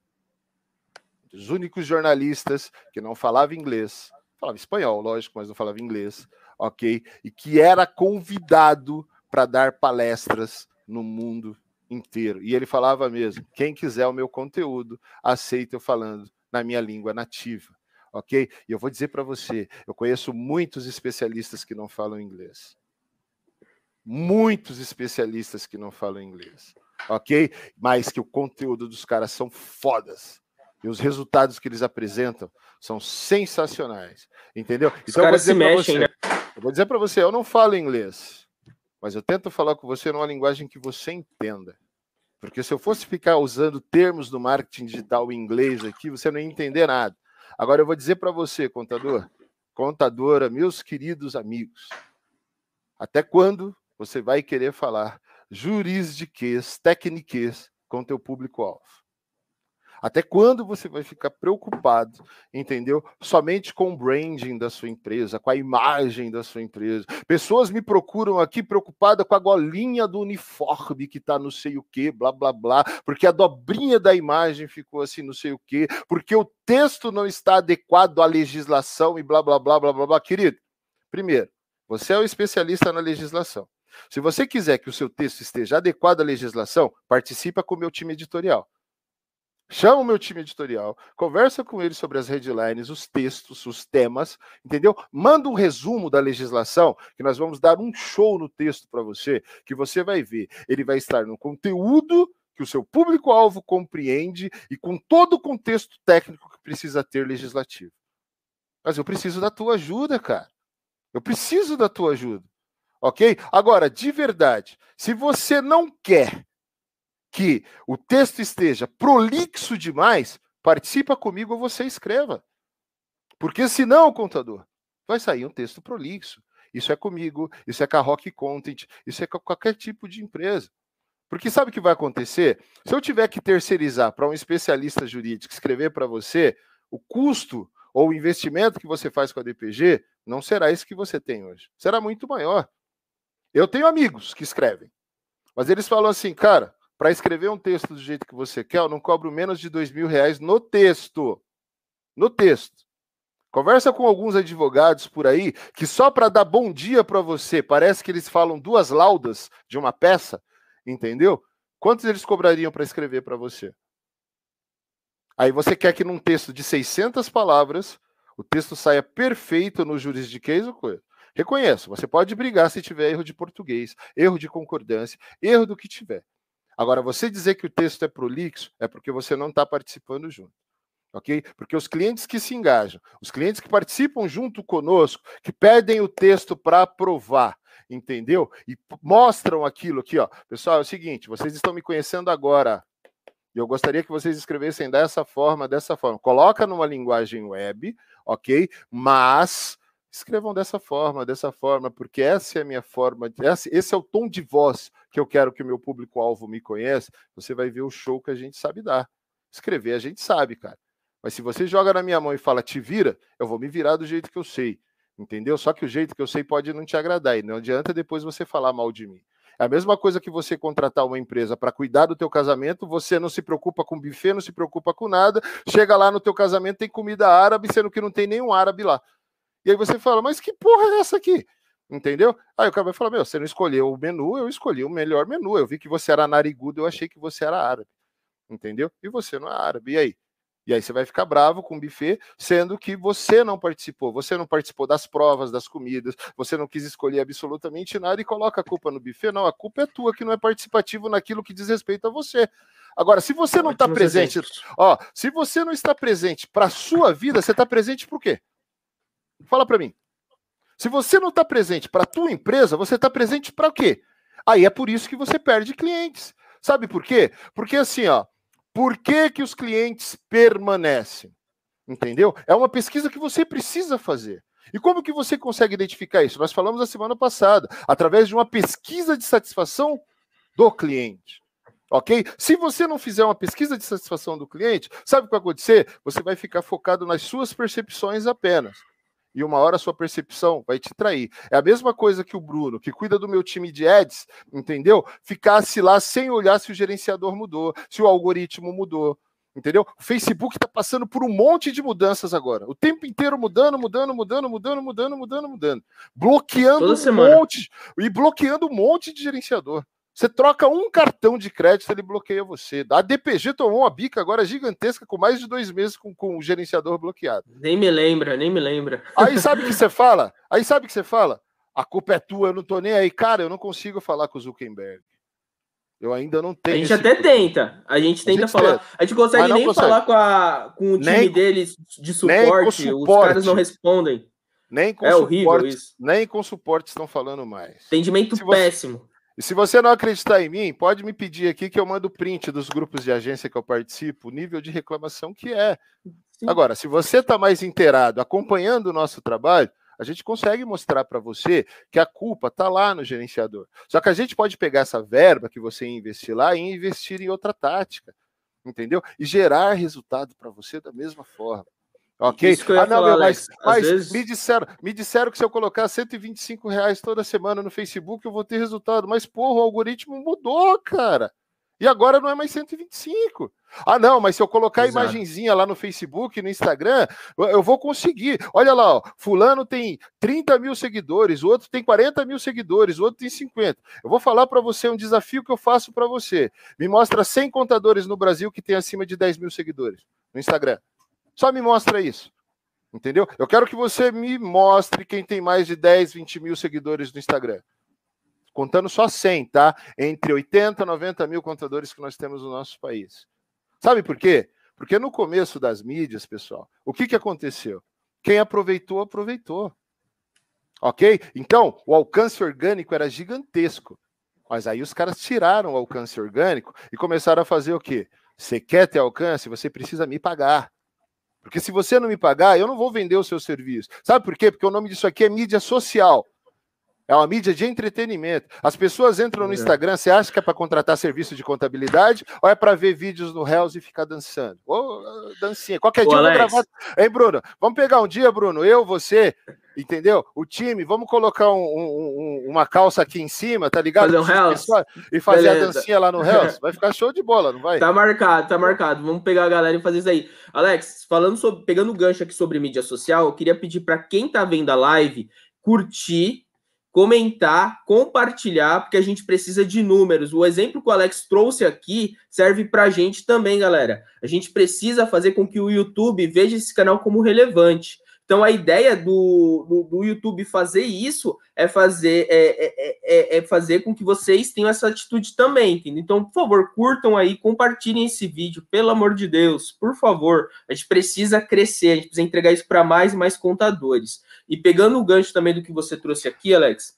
Os únicos jornalistas que não falava inglês, falava espanhol, lógico, mas não falava inglês, ok? E que era convidado para dar palestras no mundo inteiro. E ele falava mesmo: quem quiser o meu conteúdo, aceita eu falando na minha língua nativa, ok? E eu vou dizer para você: eu conheço muitos especialistas que não falam inglês. Muitos especialistas que não falam inglês, ok? Mas que o conteúdo dos caras são fodas. E os resultados que eles apresentam são sensacionais. Entendeu? Os então, caras se mexem, você, né? Eu vou dizer para você, eu não falo inglês. mas eu tento falar com você numa linguagem que você entenda. Porque se eu fosse ficar usando termos do marketing digital em inglês aqui, você não ia entender nada. Agora eu vou dizer para você, contador, contadora, meus queridos amigos, até quando você vai querer falar jurisdiquês, técnicas com teu público-alvo? Até quando você vai ficar preocupado, entendeu? Somente com o branding da sua empresa, com a imagem da sua empresa. Pessoas me procuram aqui preocupada com a golinha do uniforme que está no sei o quê, blá blá blá, porque a dobrinha da imagem ficou assim, não sei o quê, porque o texto não está adequado à legislação e blá blá blá blá blá blá. Querido, primeiro, você é o especialista na legislação. Se você quiser que o seu texto esteja adequado à legislação, participa com o meu time editorial. Chama o meu time editorial, conversa com eles sobre as headlines, os textos, os temas, entendeu? Manda um resumo da legislação, que nós vamos dar um show no texto para você, que você vai ver. Ele vai estar no conteúdo que o seu público-alvo compreende e com todo o contexto técnico que precisa ter legislativo. Mas eu preciso da tua ajuda, cara. Eu preciso da tua ajuda. Ok? Agora, de verdade, se você não quer que o texto esteja prolixo demais, participa comigo ou você escreva. Porque senão, contador, vai sair um texto prolixo. Isso é comigo, isso é com a Rock Content, isso é com qualquer tipo de empresa. Porque sabe o que vai acontecer? Se eu tiver que terceirizar para um especialista jurídico escrever para você, o custo ou o investimento que você faz com a DPG não será esse que você tem hoje. Será muito maior. Eu tenho amigos que escrevem, mas eles falam assim, cara, para escrever um texto do jeito que você quer, eu não cobro menos de dois mil reais no texto. No texto. Conversa com alguns advogados por aí que só para dar bom dia para você, parece que eles falam duas laudas de uma peça, entendeu? Quantos eles cobrariam para escrever para você? Aí você quer que num texto de 600 palavras o texto saia perfeito no juridiquês ou coisa. Reconheço, você pode brigar se tiver erro de português, erro de concordância, erro do que tiver. Agora, você dizer que o texto é prolixo é porque você não está participando junto. Ok? Porque os clientes que se engajam, os clientes que participam junto conosco, que pedem o texto para aprovar, entendeu? E mostram aquilo aqui, ó. Pessoal, é o seguinte: vocês estão me conhecendo agora. E eu gostaria que vocês escrevessem dessa forma, dessa forma. Coloca numa linguagem web, ok? Mas escrevam dessa forma, dessa forma, porque essa é a minha forma, esse é o tom de voz que eu quero que o meu público-alvo me conheça. Você vai ver o show que a gente sabe dar. Escrever a gente sabe, cara. Mas se você joga na minha mão e fala te vira, eu vou me virar do jeito que eu sei. Entendeu? Só que o jeito que eu sei pode não te agradar e não adianta depois você falar mal de mim. É a mesma coisa que você contratar uma empresa para cuidar do teu casamento, você não se preocupa com buffet, não se preocupa com nada, chega lá no teu casamento tem comida árabe, sendo que não tem nenhum árabe lá. E aí você fala, mas que porra é essa aqui? Entendeu? Aí o cara vai falar, meu, você não escolheu o menu, eu escolhi o melhor menu. Eu vi que você era narigudo, eu achei que você era árabe. Entendeu? E você não é árabe. E aí? E aí você vai ficar bravo com o buffet, sendo que você não participou, você não participou das provas, das comidas, você não quis escolher absolutamente nada e coloca a culpa no buffet. Não, a culpa é tua que não é participativo naquilo que diz respeito a você. Agora, se você não está presente, ó, se você não está presente para a sua vida, você está presente por quê? Fala para mim. Se você não está presente para a tua empresa, você está presente para quê? Aí é por isso que você perde clientes. Sabe por quê? Porque assim, ó, por que, que os clientes permanecem? Entendeu? É uma pesquisa que você precisa fazer. E como que você consegue identificar isso? Nós falamos a semana passada, através de uma pesquisa de satisfação do cliente. Ok? Se você não fizer uma pesquisa de satisfação do cliente, sabe o que vai acontecer? Você vai ficar focado nas suas percepções apenas e uma hora a sua percepção vai te trair. É a mesma coisa que o Bruno, que cuida do meu time de ads, entendeu? Ficasse lá sem olhar se o gerenciador mudou, se o algoritmo mudou. Entendeu? O Facebook está passando por um monte de mudanças agora. O tempo inteiro mudando, mudando, mudando, mudando, mudando, mudando, mudando. Bloqueando Toda um semana. monte e bloqueando um monte de gerenciador. Você troca um cartão de crédito, ele bloqueia você. A DPG tomou uma bica agora gigantesca com mais de dois meses com, com o gerenciador bloqueado. Nem me lembra, nem me lembra. Aí sabe o que você fala? Aí sabe o que você fala? A culpa é tua, eu não tô nem aí. Cara, eu não consigo falar com o Zuckerberg. Eu ainda não tenho. A gente até tenta. A gente tenta a gente falar. Tenta. A gente consegue nem consegue. falar com, a, com o time nem, deles de suporte. suporte. Os caras não respondem. Nem com é suporte, isso. Nem com suporte estão falando mais. Atendimento péssimo. E se você não acreditar em mim, pode me pedir aqui que eu mando print dos grupos de agência que eu participo, o nível de reclamação que é. Sim. Agora, se você está mais inteirado, acompanhando o nosso trabalho, a gente consegue mostrar para você que a culpa está lá no gerenciador. Só que a gente pode pegar essa verba que você investir lá e investir em outra tática, entendeu? E gerar resultado para você da mesma forma. Ok? Ah, não, falar, meu, mas, mas vezes- me, disseram, me disseram que se eu colocar 125 reais toda semana no Facebook, eu vou ter resultado. Mas, porra, o algoritmo mudou, cara. E agora não é mais 125. Ah, não, mas se eu colocar a Exato. imagenzinha lá no Facebook, no Instagram, eu- eu vou conseguir. Olha lá, ó, fulano tem 30 mil seguidores, o outro tem 40 mil seguidores, o outro tem 50. Eu vou falar para você um desafio que eu faço para você. Me mostra 100 contadores no Brasil que tem acima de 10 mil seguidores no Instagram. Só me mostra isso. Entendeu? Eu quero que você me mostre quem tem mais de 10, 20 mil seguidores no Instagram. Contando só 100, tá? Entre 80 e 90 mil contadores que nós temos no nosso país. Sabe por quê? Porque no começo das mídias, pessoal, o que, que aconteceu? Quem aproveitou, aproveitou. Ok? Então, o alcance orgânico era gigantesco. Mas aí os caras tiraram o alcance orgânico e começaram a fazer o quê? Você quer ter alcance? Você precisa me pagar. Porque se você não me pagar, eu não vou vender o seu serviço. Sabe por quê? Porque o nome disso aqui é mídia social. É uma mídia de entretenimento. As pessoas entram no É. Instagram, você acha que é para contratar serviço de contabilidade ou é para ver vídeos no Reels e ficar dançando? Ou dancinha. Qualquer Ô, dia eu vou Alex. gravar. Hein, Bruno? Vamos pegar um dia, Bruno, eu, você, entendeu? O time, vamos colocar um- um- um- uma calça aqui em cima, tá ligado? Fazer um suspensório E fazer a Beleza. dancinha lá no Reels. Vai ficar show de bola, não vai? Tá marcado, tá marcado. Vamos pegar a galera e fazer isso aí. Alex, falando sobre, pegando o gancho aqui sobre mídia social, eu queria pedir para quem tá vendo a live curtir, comentar, compartilhar, porque a gente precisa de números. O exemplo que o Alex trouxe aqui serve pra gente também, galera. A gente precisa fazer com que o YouTube veja esse canal como relevante. Então a ideia do, do, do YouTube fazer isso é fazer é, é, é, é fazer com que vocês tenham essa atitude também? Então, por favor, curtam aí, compartilhem esse vídeo, pelo amor de Deus, por favor. A gente precisa crescer, a gente precisa entregar isso para mais e mais contadores. E pegando o gancho também do que você trouxe aqui, Alex,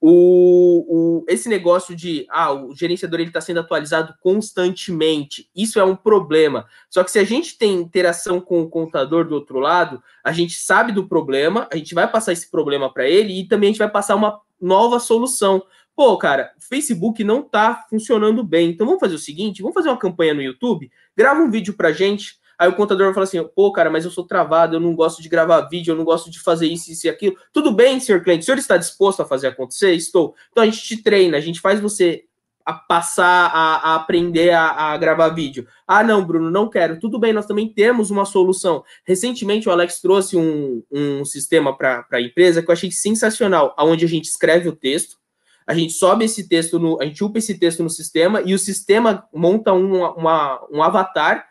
o, o, esse negócio de ah, o gerenciador ele está sendo atualizado constantemente, isso é um problema. Só que se a gente tem interação com o contador do outro lado, a gente sabe do problema, a gente vai passar esse problema para ele e também a gente vai passar uma nova solução. Pô, cara, o Facebook não tá funcionando bem. Então vamos fazer o seguinte, vamos fazer uma campanha no YouTube, grava um vídeo pra gente. Aí o contador vai falar assim: pô, cara, mas eu sou travado, eu não gosto de gravar vídeo, eu não gosto de fazer isso, isso e aquilo. Tudo bem, senhor cliente, o senhor está disposto a fazer acontecer? Estou. Então a gente te treina, a gente faz você a passar a, a aprender a, a, gravar vídeo. Ah, não, Bruno, não quero. Tudo bem, nós também temos uma solução. Recentemente o Alex trouxe um, um sistema para a empresa que eu achei sensacional, onde a gente escreve o texto, a gente sobe esse texto, no, a gente upa esse texto no sistema e o sistema monta um, uma, um avatar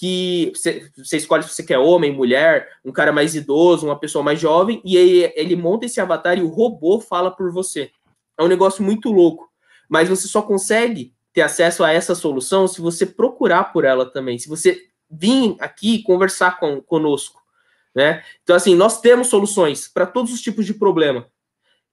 que você, você, escolhe se você quer homem, mulher, um cara mais idoso, uma pessoa mais jovem, e ele, ele monta esse avatar e o robô fala por você. É um negócio muito louco. Mas você só consegue ter acesso a essa solução se você procurar por ela também, se você vir aqui conversar com, conosco. Né? Então, assim, nós temos soluções para todos os tipos de problema.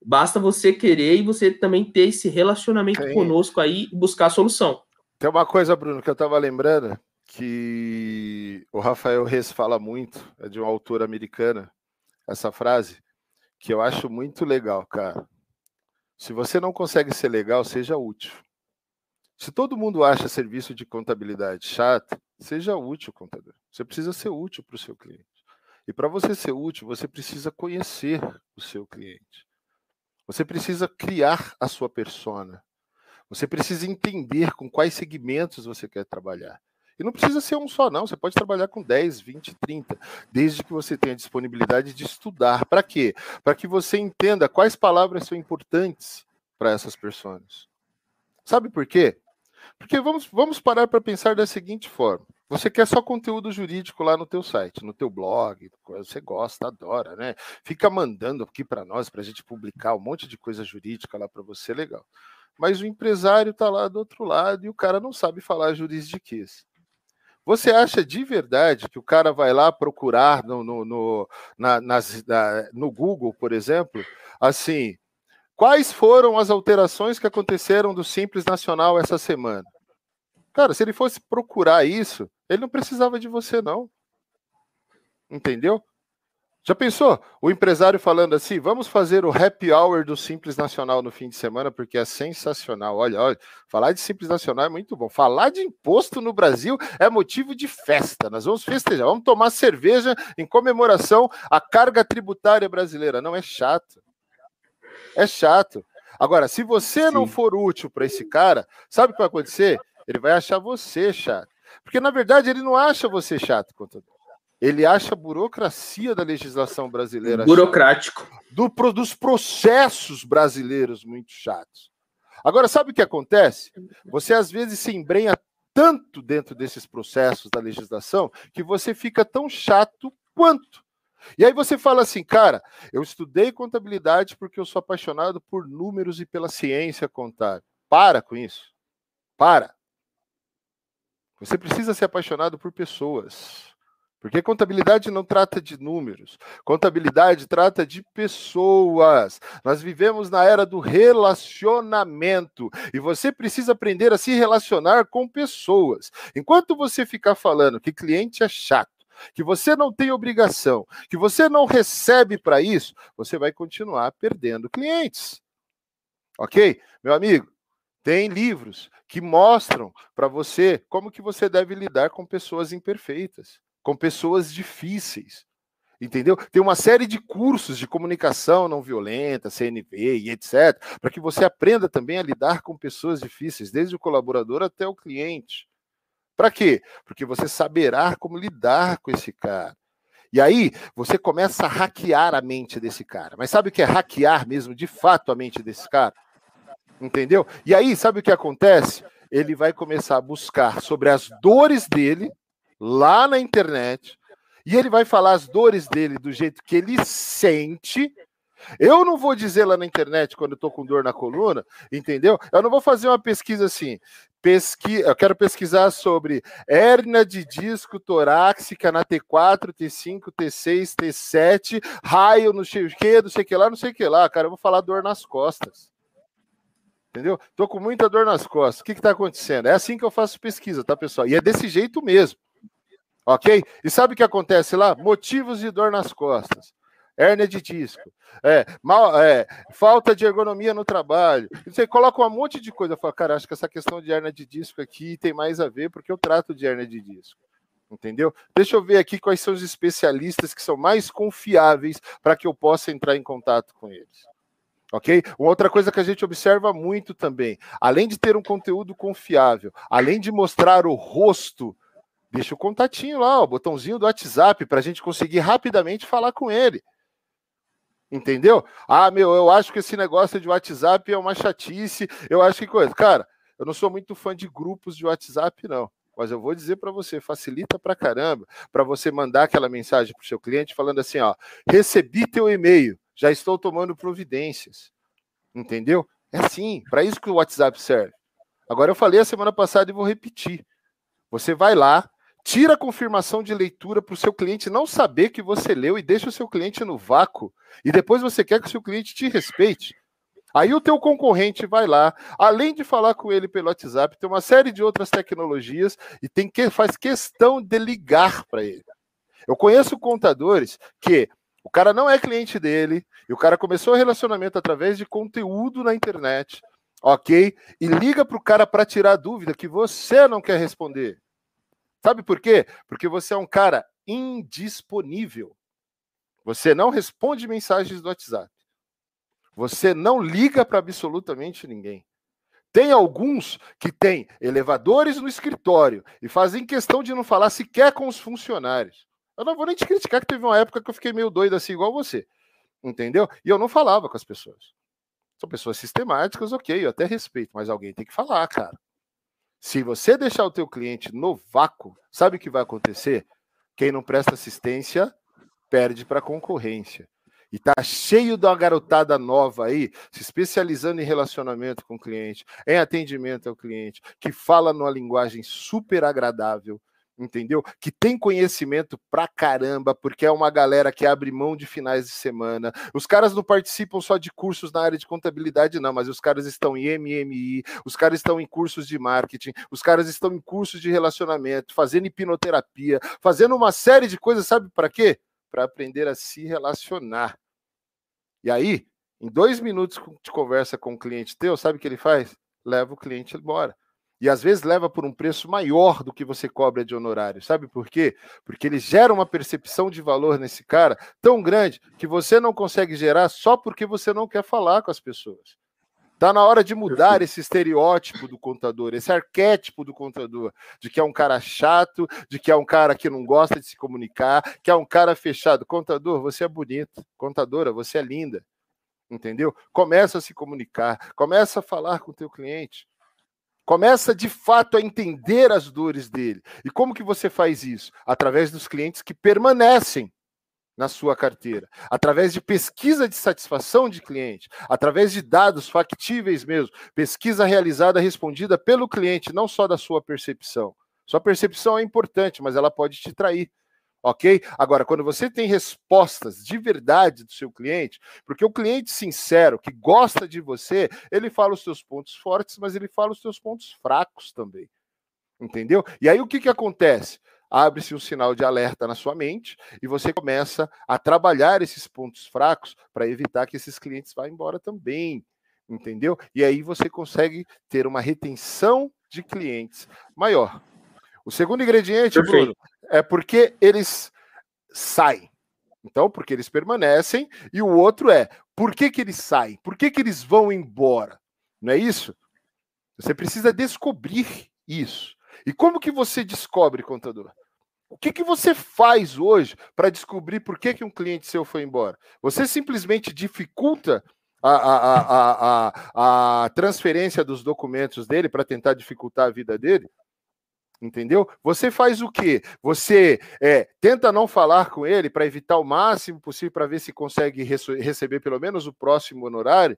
Basta você querer e você também ter esse relacionamento Sim. conosco aí e buscar a solução. Tem uma coisa, Bruno, que eu estava lembrando, que o Rafael Reis fala muito, é de uma autora americana, essa frase, que eu acho muito legal, cara. Se você não consegue ser legal, seja útil. Se todo mundo acha serviço de contabilidade chato, seja útil, contador. Você precisa ser útil para o seu cliente. E para você ser útil, você precisa conhecer o seu cliente. Você precisa criar a sua persona. Você precisa entender com quais segmentos você quer trabalhar. E não precisa ser um só, não. Você pode trabalhar com 10, 20, 30, desde que você tenha disponibilidade de estudar. Para quê? Para que você entenda quais palavras são importantes para essas pessoas. Sabe por quê? Porque vamos, vamos parar para pensar da seguinte forma. Você quer só conteúdo jurídico lá no teu site, no teu blog, você gosta, adora, né? Fica mandando aqui para nós, para a gente publicar um monte de coisa jurídica lá para você, legal. Mas o empresário está lá do outro lado e o cara não sabe falar juridiquês. Você acha de verdade que o cara vai lá procurar no, no, no, na, nas, na, no Google, por exemplo, assim, quais foram as alterações que aconteceram do Simples Nacional essa semana? Cara, se ele fosse procurar isso, ele não precisava de você, não. Entendeu? Já pensou? O empresário falando assim: vamos fazer o happy hour do Simples Nacional no fim de semana, porque é sensacional. Olha, olha, falar de Simples Nacional é muito bom. Falar de imposto no Brasil é motivo de festa. Nós vamos festejar, vamos tomar cerveja em comemoração à carga tributária brasileira. Não é chato. É chato. Agora, se você Sim. não for útil para esse cara, sabe o que vai acontecer? Ele vai achar você chato. Porque, na verdade, ele não acha você chato, contador. Ele acha a burocracia da legislação brasileira. Burocrático. Do, dos processos brasileiros muito chatos. Agora, sabe o que acontece? Você às vezes se embrenha tanto dentro desses processos da legislação que você fica tão chato quanto. E aí você fala assim, cara, eu estudei contabilidade porque eu sou apaixonado por números e pela ciência contábil. Para com isso. Para. Você precisa ser apaixonado por pessoas. Porque contabilidade não trata de números, contabilidade trata de pessoas. Nós vivemos na era do relacionamento e você precisa aprender a se relacionar com pessoas. Enquanto você ficar falando que cliente é chato, que você não tem obrigação, que você não recebe para isso, você vai continuar perdendo clientes. Ok? Meu amigo, tem livros que mostram para você como que você deve lidar com pessoas imperfeitas com pessoas difíceis. Entendeu? Tem uma série de cursos de comunicação não violenta, CNV e etc, para que você aprenda também a lidar com pessoas difíceis, desde o colaborador até o cliente. Para quê? Porque você saberá como lidar com esse cara. E aí você começa a hackear a mente desse cara. Mas sabe o que é hackear mesmo, de fato, a mente desse cara? Entendeu? E aí, sabe o que acontece? Ele vai começar a buscar sobre as dores dele lá na internet e ele vai falar as dores dele do jeito que ele sente. Eu não vou dizer lá na internet quando eu tô com dor na coluna, entendeu? Eu não vou fazer uma pesquisa assim. Pesqui... Eu quero pesquisar sobre hérnia de disco torácica na T4, T5, T6, T7, raio no sei que, não sei o que lá, não sei o que lá, cara. Eu vou falar dor nas costas. Entendeu? Tô com muita dor nas costas. O que que tá acontecendo? É assim que eu faço pesquisa, tá, pessoal? E é desse jeito mesmo. Ok? E sabe o que acontece lá? Motivos de dor nas costas. Hérnia de disco. É, mal, é, falta de ergonomia no trabalho. Você coloca um monte de coisa. Eu falo, cara, acho que essa questão de hérnia de disco aqui tem mais a ver, porque eu trato de hérnia de disco. Entendeu? Deixa eu ver aqui quais são os especialistas que são mais confiáveis para que eu possa entrar em contato com eles. Ok? Uma outra coisa que a gente observa muito também, além de ter um conteúdo confiável, além de mostrar o rosto deixa o contatinho lá, o botãozinho do WhatsApp, para a gente conseguir rapidamente falar com ele. Entendeu? Ah, meu, eu acho que esse negócio de WhatsApp é uma chatice. Eu acho que coisa. Cara, eu não sou muito fã de grupos de WhatsApp, não. Mas eu vou dizer para você, facilita para caramba, para você mandar aquela mensagem para o seu cliente falando assim, ó, recebi teu e-mail, já estou tomando providências. Entendeu? É assim, para isso que o WhatsApp serve. Agora eu falei a semana passada e vou repetir. Você vai lá, Tira a confirmação de leitura para o seu cliente não saber que você leu e deixa o seu cliente no vácuo. E depois você quer que o seu cliente te respeite. Aí o teu concorrente vai lá, além de falar com ele pelo WhatsApp, tem uma série de outras tecnologias e tem que faz questão de ligar para ele. Eu conheço contadores que o cara não é cliente dele e o cara começou o relacionamento através de conteúdo na internet, ok? E liga para o cara para tirar dúvida que você não quer responder. Sabe por quê? Porque você é um cara indisponível. Você não responde mensagens do WhatsApp. Você não liga para absolutamente ninguém. Tem alguns que têm elevadores no escritório e fazem questão de não falar sequer com os funcionários. Eu não vou nem te criticar que teve uma época que eu fiquei meio doido assim, igual você. Entendeu? E eu não falava com as pessoas. São pessoas sistemáticas, ok, eu até respeito, mas alguém tem que falar, cara. Se você deixar o teu cliente no vácuo, sabe o que vai acontecer? Quem não presta assistência perde para a concorrência. E tá cheio da garotada nova aí, se especializando em relacionamento com o cliente, em atendimento ao cliente, que fala numa linguagem super agradável, entendeu? Que tem conhecimento pra caramba, porque é uma galera que abre mão de finais de semana. Os caras não participam só de cursos na área de contabilidade, não, mas os caras estão em MMI, os caras estão em cursos de marketing, os caras estão em cursos de relacionamento, fazendo hipnoterapia, fazendo uma série de coisas, sabe para quê? Para aprender a se relacionar. E aí, em dois minutos de conversa com o cliente teu, sabe o que ele faz? Leva o cliente embora. E às vezes leva por um preço maior do que você cobra de honorário. Sabe por quê? Porque ele gera uma percepção de valor nesse cara tão grande que você não consegue gerar só porque você não quer falar com as pessoas. Está na hora de mudar esse estereótipo do contador, esse arquétipo do contador, de que é um cara chato, de que é um cara que não gosta de se comunicar, que é um cara fechado. Contador, você é bonito. Contadora, você é linda. Entendeu? Começa a se comunicar, começa a falar com o teu cliente. Começa de fato a entender as dores dele. E como que você faz isso? Através dos clientes que permanecem na sua carteira, através de pesquisa de satisfação de cliente, através de dados factíveis mesmo, pesquisa realizada respondida pelo cliente, não só da sua percepção. Sua percepção é importante, mas ela pode te trair ok? Agora, quando você tem respostas de verdade do seu cliente, porque o cliente sincero, que gosta de você, ele fala os seus pontos fortes, mas ele fala os seus pontos fracos também, entendeu? E aí o que, que acontece? Abre-se um sinal de alerta na sua mente e você começa a trabalhar esses pontos fracos para evitar que esses clientes vá embora também, entendeu? E aí você consegue ter uma retenção de clientes maior. O segundo ingrediente, Perfeito. Bruno, é porque eles saem. Então, porque eles permanecem, e o outro é por que, que eles saem? Por que, que eles vão embora? Não é isso? Você precisa descobrir isso. E como que você descobre, contador? O que, que você faz hoje para descobrir por que, que um cliente seu foi embora? Você simplesmente dificulta a, a, a, a, a transferência dos documentos dele para tentar dificultar a vida dele? Entendeu? Você faz o quê? Você é, tenta não falar com ele para evitar o máximo possível para ver se consegue receber pelo menos o próximo honorário?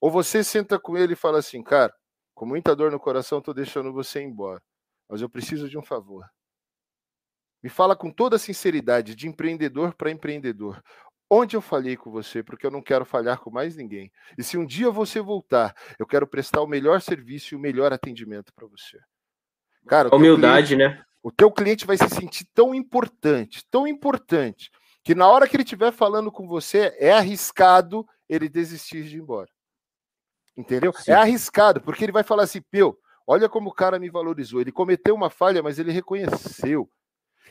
Ou você senta com ele e fala assim, cara, com muita dor no coração, estou deixando você embora, mas eu preciso de um favor. Me fala com toda sinceridade, de empreendedor para empreendedor. Onde eu falhei com você, porque eu não quero falhar com mais ninguém. E se um dia você voltar, eu quero prestar o melhor serviço e o melhor atendimento para você. Cara, humildade, cliente, né? O teu cliente vai se sentir tão importante, tão importante, que na hora que ele estiver falando com você, é arriscado ele desistir de ir embora. Entendeu? É Sim. É arriscado, porque ele vai falar assim, Peu, olha como o cara me valorizou. Ele cometeu uma falha, mas ele reconheceu.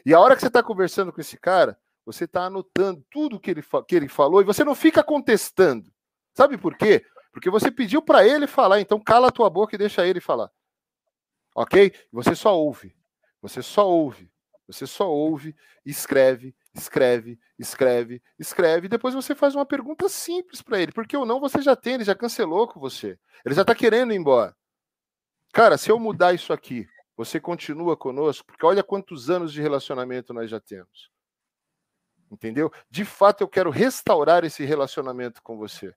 E a hora que você está conversando com esse cara, você está anotando tudo que ele, que ele falou e você não fica contestando. Sabe por quê? Porque você pediu para ele falar, então cala a tua boca e deixa ele falar. Ok? Você só ouve. Você só ouve. Você só ouve, escreve, escreve, escreve, escreve, e depois você faz uma pergunta simples para ele, porque ou não você já tem, ele já cancelou com você. Ele já está querendo ir embora. Cara, se eu mudar isso aqui, você continua conosco, porque olha quantos anos de relacionamento nós já temos. Entendeu? De fato, eu quero restaurar esse relacionamento com você.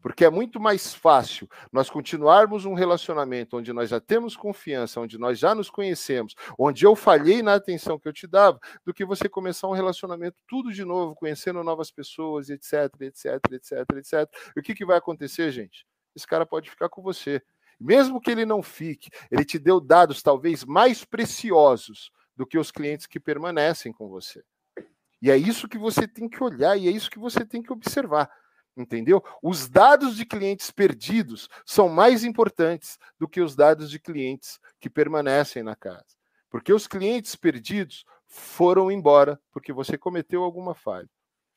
Porque é muito mais fácil nós continuarmos um relacionamento onde nós já temos confiança, onde nós já nos conhecemos, onde eu falhei na atenção que eu te dava, do que você começar um relacionamento tudo de novo, conhecendo novas pessoas, etc, etc, etc, etc. E o que, que vai acontecer, gente? Esse cara pode ficar com você. Mesmo que ele não fique, ele te deu dados talvez mais preciosos do que os clientes que permanecem com você. E é isso que você tem que olhar e é isso que você tem que observar entendeu? Os dados de clientes perdidos são mais importantes do que os dados de clientes que permanecem na casa. Porque os clientes perdidos foram embora porque você cometeu alguma falha.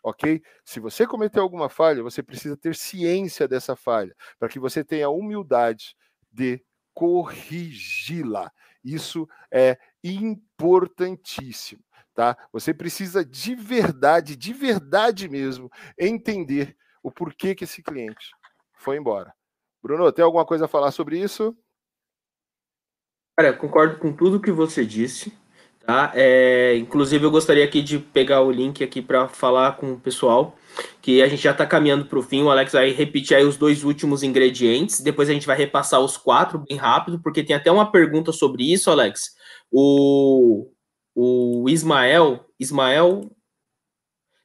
Ok? Se você cometeu alguma falha, você precisa ter ciência dessa falha, para que você tenha a humildade de corrigi-la. Isso é importantíssimo, tá? Você precisa de verdade, de verdade mesmo, entender o porquê que esse cliente foi embora. Bruno, tem alguma coisa a falar sobre isso? Cara, concordo com tudo que você disse. Tá? É, inclusive, eu gostaria aqui de pegar o link aqui para falar com o pessoal, que a gente já está caminhando para o fim. O Alex vai repetir aí os dois últimos ingredientes. Depois a gente vai repassar os quatro bem rápido, porque tem até uma pergunta sobre isso, Alex. O, o Ismael, Ismael,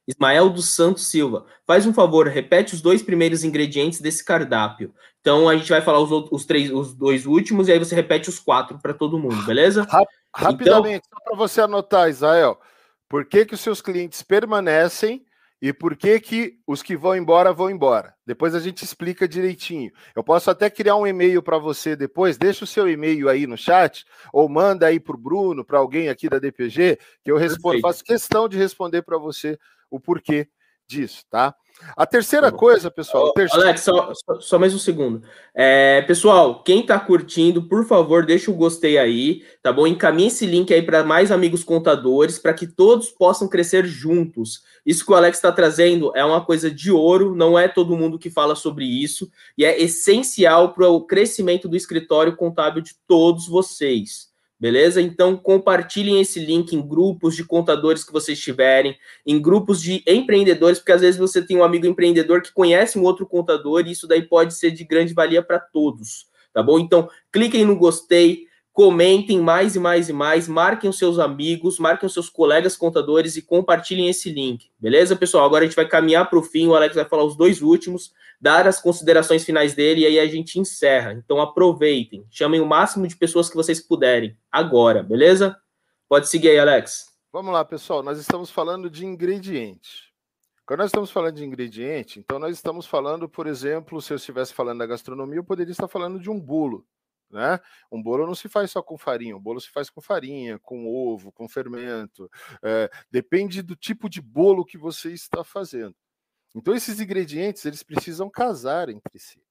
Ismael dos Santos Silva, faz um favor, repete os dois primeiros ingredientes desse cardápio. Então a gente vai falar os, os três, os dois últimos e aí você repete os quatro para todo mundo, beleza? Rapidamente, então, só para você anotar, Israel, por que, que os seus clientes permanecem e por que, que os que vão embora vão embora. Depois a gente explica direitinho. Eu posso até criar um e-mail para você depois, deixa o seu e-mail aí no chat, ou manda aí para o Bruno, para alguém aqui da DPG, que eu respondo, faço questão de responder para você o porquê disso, tá? A terceira tá coisa, pessoal. Terceiro... Alex, só, só, mais um segundo. É, pessoal, quem está curtindo, por favor, deixa o gostei aí, tá bom? Encaminhe esse link aí para mais amigos contadores, para que todos possam crescer juntos. Isso que o Alex está trazendo é uma coisa de ouro, não é todo mundo que fala sobre isso, e é essencial para o crescimento do escritório contábil de todos vocês. Beleza? Então compartilhem esse link em grupos de contadores que vocês tiverem, em grupos de empreendedores, porque às vezes você tem um amigo empreendedor que conhece um outro contador e isso daí pode ser de grande valia para todos, tá bom? Então cliquem no gostei, comentem mais e mais e mais, marquem os seus amigos, marquem os seus colegas contadores e compartilhem esse link, beleza, pessoal? Agora a gente vai caminhar para o fim, o Alex vai falar os dois últimos dar as considerações finais dele e aí a gente encerra. Então aproveitem, chamem o máximo de pessoas que vocês puderem agora, beleza? Pode seguir aí, Alex. Vamos lá, pessoal. Nós estamos falando de ingrediente. Quando nós estamos falando de ingrediente, então nós estamos falando, por exemplo, se eu estivesse falando da gastronomia, eu poderia estar falando de um bolo. Né? Um bolo não se faz só com farinha, um bolo se faz com farinha, com ovo, com fermento. É, depende do tipo de bolo que você está fazendo. Então esses ingredientes eles precisam casar entre si.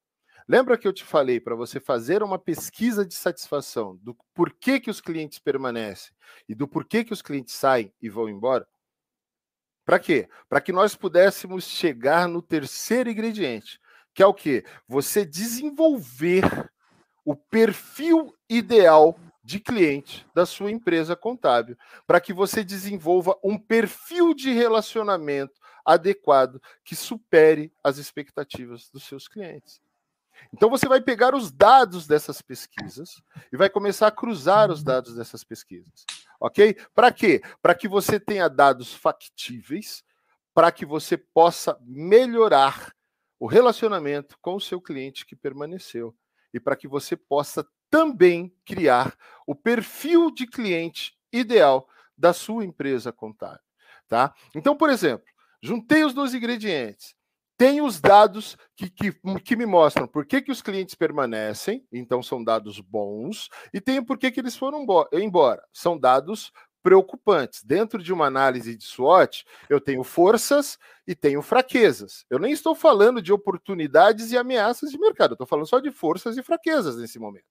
Lembra que eu te falei para você fazer uma pesquisa de satisfação do porquê que os clientes permanecem e do porquê que os clientes saem e vão embora? Para quê? Para que nós pudéssemos chegar no terceiro ingrediente, que é o quê? Você desenvolver o perfil ideal de cliente da sua empresa contábil, para que você desenvolva um perfil de relacionamento adequado que supere as expectativas dos seus clientes. Então você vai pegar os dados dessas pesquisas e vai começar a cruzar os dados dessas pesquisas. OK? Para quê? Para que você tenha dados factíveis, para que você possa melhorar o relacionamento com o seu cliente que permaneceu e para que você possa também criar o perfil de cliente ideal da sua empresa contábil, tá? Então, por exemplo, Juntei os dois ingredientes. Tenho os dados que, que, que me mostram por que, que os clientes permanecem, então são dados bons, e tenho por que, que eles foram embora. São dados preocupantes. Dentro de uma análise de SWOT, eu tenho forças e tenho fraquezas. Eu nem estou falando de oportunidades e ameaças de mercado, eu estou falando só de forças e fraquezas nesse momento.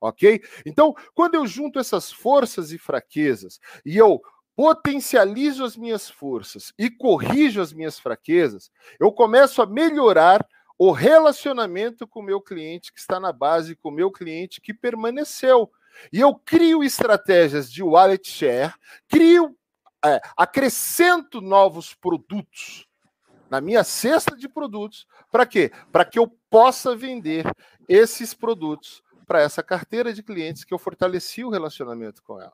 Ok? Então, quando eu junto essas forças e fraquezas e eu potencializo as minhas forças e corrijo as minhas fraquezas, eu começo a melhorar o relacionamento com o meu cliente que está na base, com o meu cliente que permaneceu. E eu crio estratégias de wallet share, crio, é, acrescento novos produtos na minha cesta de produtos. Para quê? Para que eu possa vender esses produtos para essa carteira de clientes que eu fortaleci o relacionamento com ela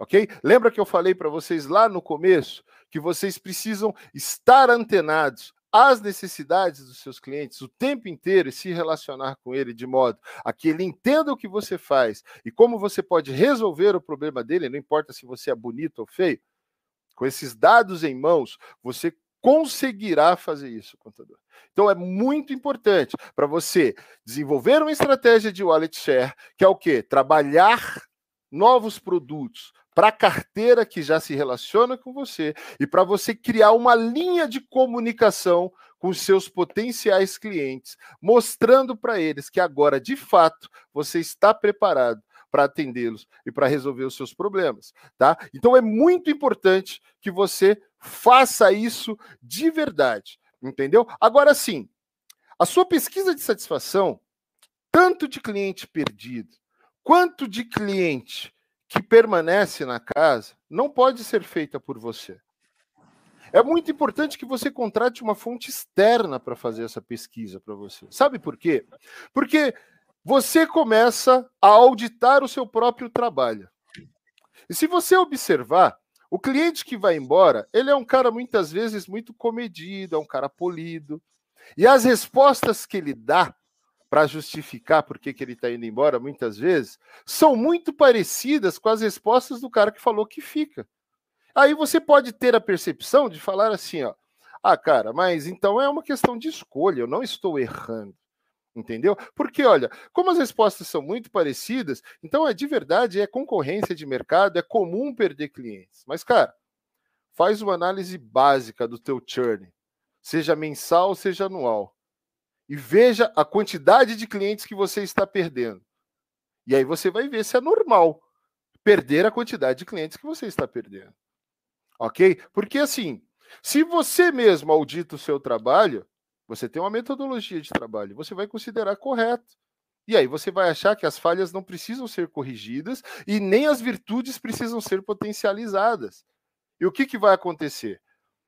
ok? Lembra que eu falei para vocês lá no começo que vocês precisam estar antenados às necessidades dos seus clientes o tempo inteiro e se relacionar com ele de modo a que ele entenda o que você faz e como você pode resolver o problema dele, não importa se você é bonito ou feio. Com esses dados em mãos, você conseguirá fazer isso, contador. Então é muito importante para você desenvolver uma estratégia de wallet share, que é o quê? Trabalhar novos produtos, para a carteira que já se relaciona com você e para você criar uma linha de comunicação com seus potenciais clientes, mostrando para eles que agora, de fato, você está preparado para atendê-los e para resolver os seus problemas, tá? Então é muito importante que você faça isso de verdade, entendeu? Agora sim, a sua pesquisa de satisfação, tanto de cliente perdido quanto de cliente que permanece na casa não pode ser feita por você. É muito importante que você contrate uma fonte externa para fazer essa pesquisa para você. Sabe por quê? Porque você começa a auditar o seu próprio trabalho. E se você observar, o cliente que vai embora, ele é um cara muitas vezes muito comedido, é um cara polido. E as respostas que ele dá para justificar por que, que ele está indo embora, muitas vezes, são muito parecidas com as respostas do cara que falou que fica. Aí você pode ter a percepção de falar assim, ó, ah, cara, mas então é uma questão de escolha, eu não estou errando. Entendeu? Porque, olha, como as respostas são muito parecidas, então é de verdade, é concorrência de mercado, é comum perder clientes. Mas, cara, faz uma análise básica do teu churn, seja mensal, seja anual, e veja a quantidade de clientes que você está perdendo. E aí você vai ver se é normal perder a quantidade de clientes que você está perdendo. Ok? Porque assim, se você mesmo audita o seu trabalho, você tem uma metodologia de trabalho, você vai considerar correto. E aí você vai achar que as falhas não precisam ser corrigidas e nem as virtudes precisam ser potencializadas. E o que, que vai acontecer?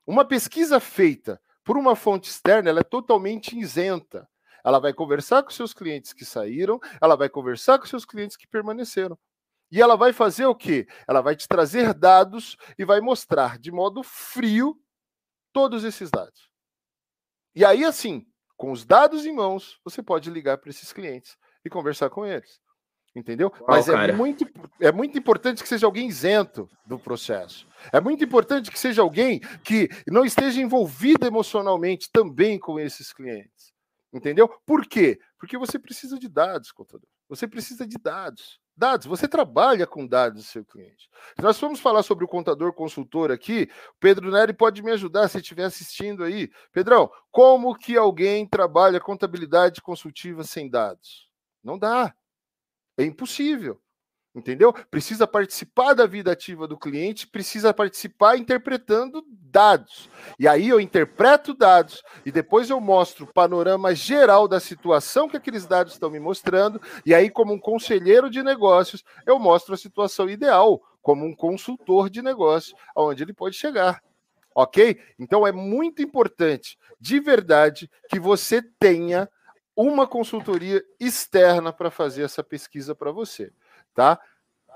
Uma pesquisa feita por uma fonte externa, ela é totalmente isenta. Ela vai conversar com seus clientes que saíram, ela vai conversar com seus clientes que permaneceram. E ela vai fazer o quê? Ela vai te trazer dados e vai mostrar de modo frio todos esses dados. E aí, assim, com os dados em mãos, você pode ligar para esses clientes e conversar com eles. Entendeu? Mas é muito, é muito importante que seja alguém isento do processo. É muito importante que seja alguém que não esteja envolvido emocionalmente também com esses clientes. Entendeu? Por quê? Porque você precisa de dados, contador. Você precisa de dados. Dados, você trabalha com dados do seu cliente. Se nós formos falar sobre o contador consultor aqui, o Pedro Neri pode me ajudar se estiver assistindo aí. Pedrão, como que alguém trabalha contabilidade consultiva sem dados? Não dá. É impossível entendeu? Precisa participar da vida ativa do cliente, precisa participar interpretando dados. E aí eu interpreto dados e depois eu mostro o panorama geral da situação que aqueles dados estão me mostrando, e aí como um conselheiro de negócios, eu mostro a situação ideal, como um consultor de negócios, aonde ele pode chegar. OK? Então é muito importante, de verdade, que você tenha uma consultoria externa para fazer essa pesquisa para você tá?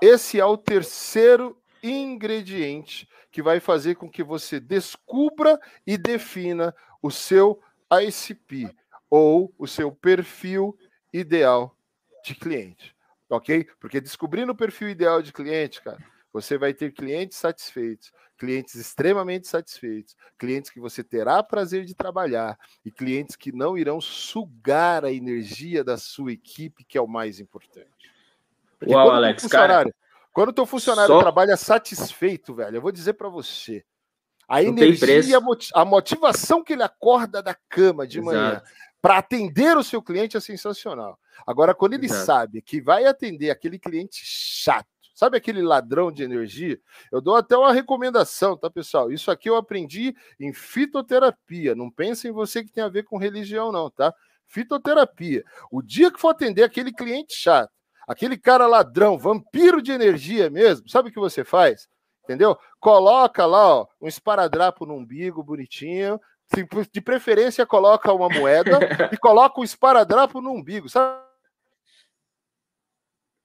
Esse é o terceiro ingrediente que vai fazer com que você descubra e defina o seu ICP ou o seu perfil ideal de cliente, ok? Porque descobrindo o perfil ideal de cliente, cara, você vai ter clientes satisfeitos, clientes extremamente satisfeitos, clientes que você terá prazer de trabalhar e clientes que não irão sugar a energia da sua equipe, que é o mais importante. Porque Uau, Alex, cara. Quando o teu funcionário só... trabalha satisfeito, velho, eu vou dizer para você, a Não energia, a motivação que ele acorda da cama de Exato. manhã para atender o seu cliente é sensacional. Agora, quando ele Exato. sabe que vai atender aquele cliente chato, sabe aquele ladrão de energia? Eu dou até uma recomendação, tá, pessoal? Isso aqui eu aprendi em fitoterapia. Não pense em você que tem a ver com religião, não, tá? Fitoterapia. O dia que for atender aquele cliente chato, aquele cara ladrão, vampiro de energia mesmo, sabe o que você faz? Entendeu? Coloca lá ó, um esparadrapo no umbigo bonitinho, de preferência coloca uma moeda e coloca um esparadrapo no umbigo, sabe?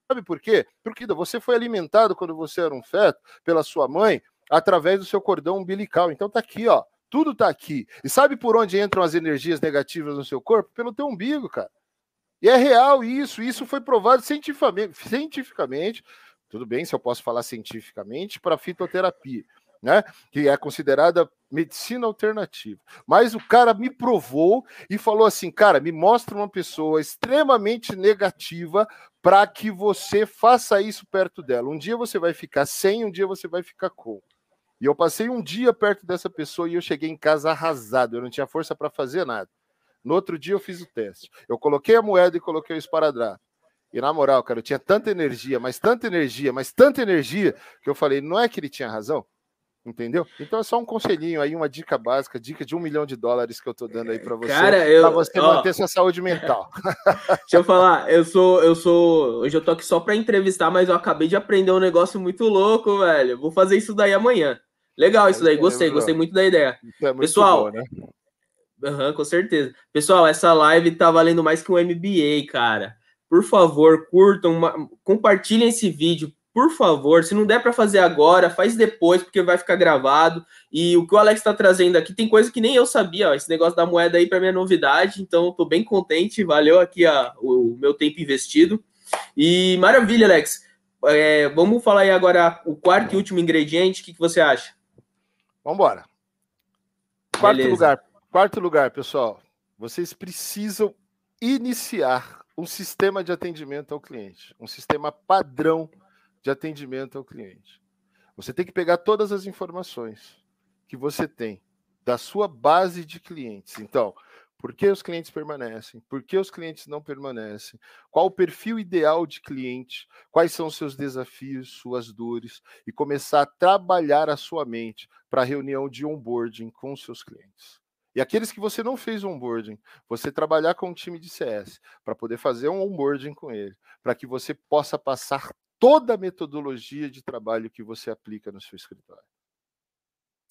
Sabe por quê? Porque você foi alimentado quando você era um feto pela sua mãe através do seu cordão umbilical. Então tá aqui, ó. Tudo tá aqui. E sabe por onde entram as energias negativas no seu corpo? Pelo teu umbigo, cara. E é real isso, isso foi provado cientificamente, cientificamente tudo bem se eu posso falar cientificamente, para fitoterapia, né? Que é considerada medicina alternativa. Mas o cara me provou e falou assim: cara, me mostra uma pessoa extremamente negativa para que você faça isso perto dela. Um dia você vai ficar sem, um dia você vai ficar com. E eu passei um dia perto dessa pessoa e eu cheguei em casa arrasado, eu não tinha força para fazer nada. No outro dia eu fiz o teste. Eu coloquei a moeda e coloquei o esparadrapo. E na moral, cara, eu tinha tanta energia, mas tanta energia, mas tanta energia, que eu falei, não é que ele tinha razão? Entendeu? Então é só um conselhinho aí, uma dica básica, dica de um milhão de dólares que eu tô dando aí para você, Cara, eu, pra você ó, manter sua saúde mental. Deixa eu falar, eu sou, eu sou, hoje eu tô aqui só para entrevistar, mas eu acabei de aprender um negócio muito louco, velho. Vou fazer isso daí amanhã. Legal isso daí, gostei, gostei muito da ideia. É muito Pessoal, bom, né? Uhum, com certeza. Pessoal, essa live tá valendo mais que um MBA, cara. Por favor, curtam, compartilhem esse vídeo, por favor, se não der para fazer agora, faz depois, porque vai ficar gravado. E o que o Alex está trazendo aqui tem coisa que nem eu sabia, ó, esse negócio da moeda aí para mim é novidade, então estou bem contente, valeu aqui a, o meu tempo investido. E maravilha, Alex. É, vamos falar aí agora o quarto e último ingrediente, o que, que você acha? Vamos embora. Quarto Beleza. lugar, quarto lugar, pessoal. Vocês precisam iniciar um sistema de atendimento ao cliente, um sistema padrão de atendimento ao cliente. Você tem que pegar todas as informações que você tem da sua base de clientes. Então, por que os clientes permanecem? Por que os clientes não permanecem? Qual o perfil ideal de cliente? Quais são os seus desafios, suas dores? E começar a trabalhar a sua mente para a reunião de onboarding com seus clientes. E aqueles que você não fez onboarding, você trabalhar com um time de CS para poder fazer um onboarding com ele, para que você possa passar toda a metodologia de trabalho que você aplica no seu escritório.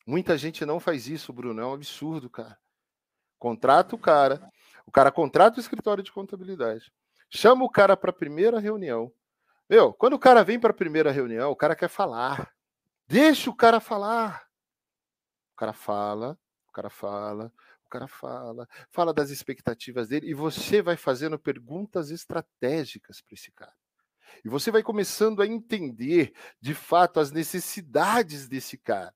Muita gente não faz isso, Bruno, é um absurdo, cara. Contrata o cara, o cara contrata o escritório de contabilidade, chama o cara para a primeira reunião. Meu, quando o cara vem para a primeira reunião, o cara quer falar. Deixa o cara falar. O cara fala, o cara fala, o cara fala, fala das expectativas dele e você vai fazendo perguntas estratégicas para esse cara. E você vai começando a entender, de fato, as necessidades desse cara.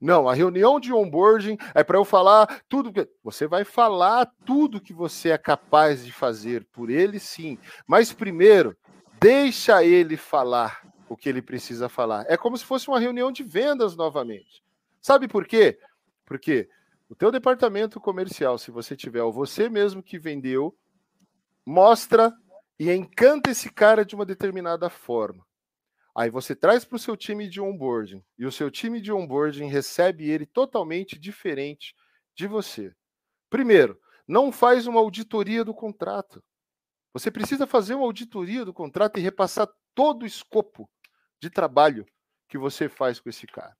Não, a reunião de onboarding é para eu falar tudo que. Você vai falar tudo que você é capaz de fazer por ele, sim. Mas primeiro, deixa ele falar o que ele precisa falar. É como se fosse uma reunião de vendas novamente. Sabe por quê? Porque o teu departamento comercial, se você tiver, ou você mesmo que vendeu, mostra e encanta esse cara de uma determinada forma. Aí você traz para o seu time de onboarding e o seu time de onboarding recebe ele totalmente diferente de você. Primeiro, não faz uma auditoria do contrato. Você precisa fazer uma auditoria do contrato e repassar todo o escopo de trabalho que você faz com esse cara.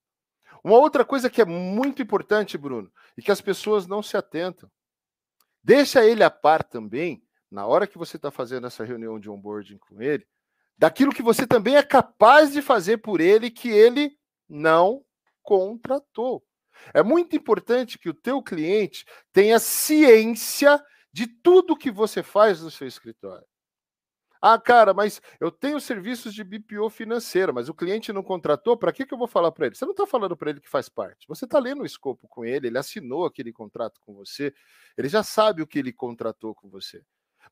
Uma outra coisa que é muito importante, Bruno, e que as pessoas não se atentam. Deixa ele a par também na hora que você está fazendo essa reunião de onboarding com ele, daquilo que você também é capaz de fazer por ele que ele não contratou. É muito importante que o teu cliente tenha ciência de tudo que você faz no seu escritório. Ah, cara, mas eu tenho serviços de BPO financeira, mas o cliente não contratou, para que, que eu vou falar para ele? Você não está falando para ele que faz parte. Você está lendo o escopo com ele, ele assinou aquele contrato com você, ele já sabe o que ele contratou com você.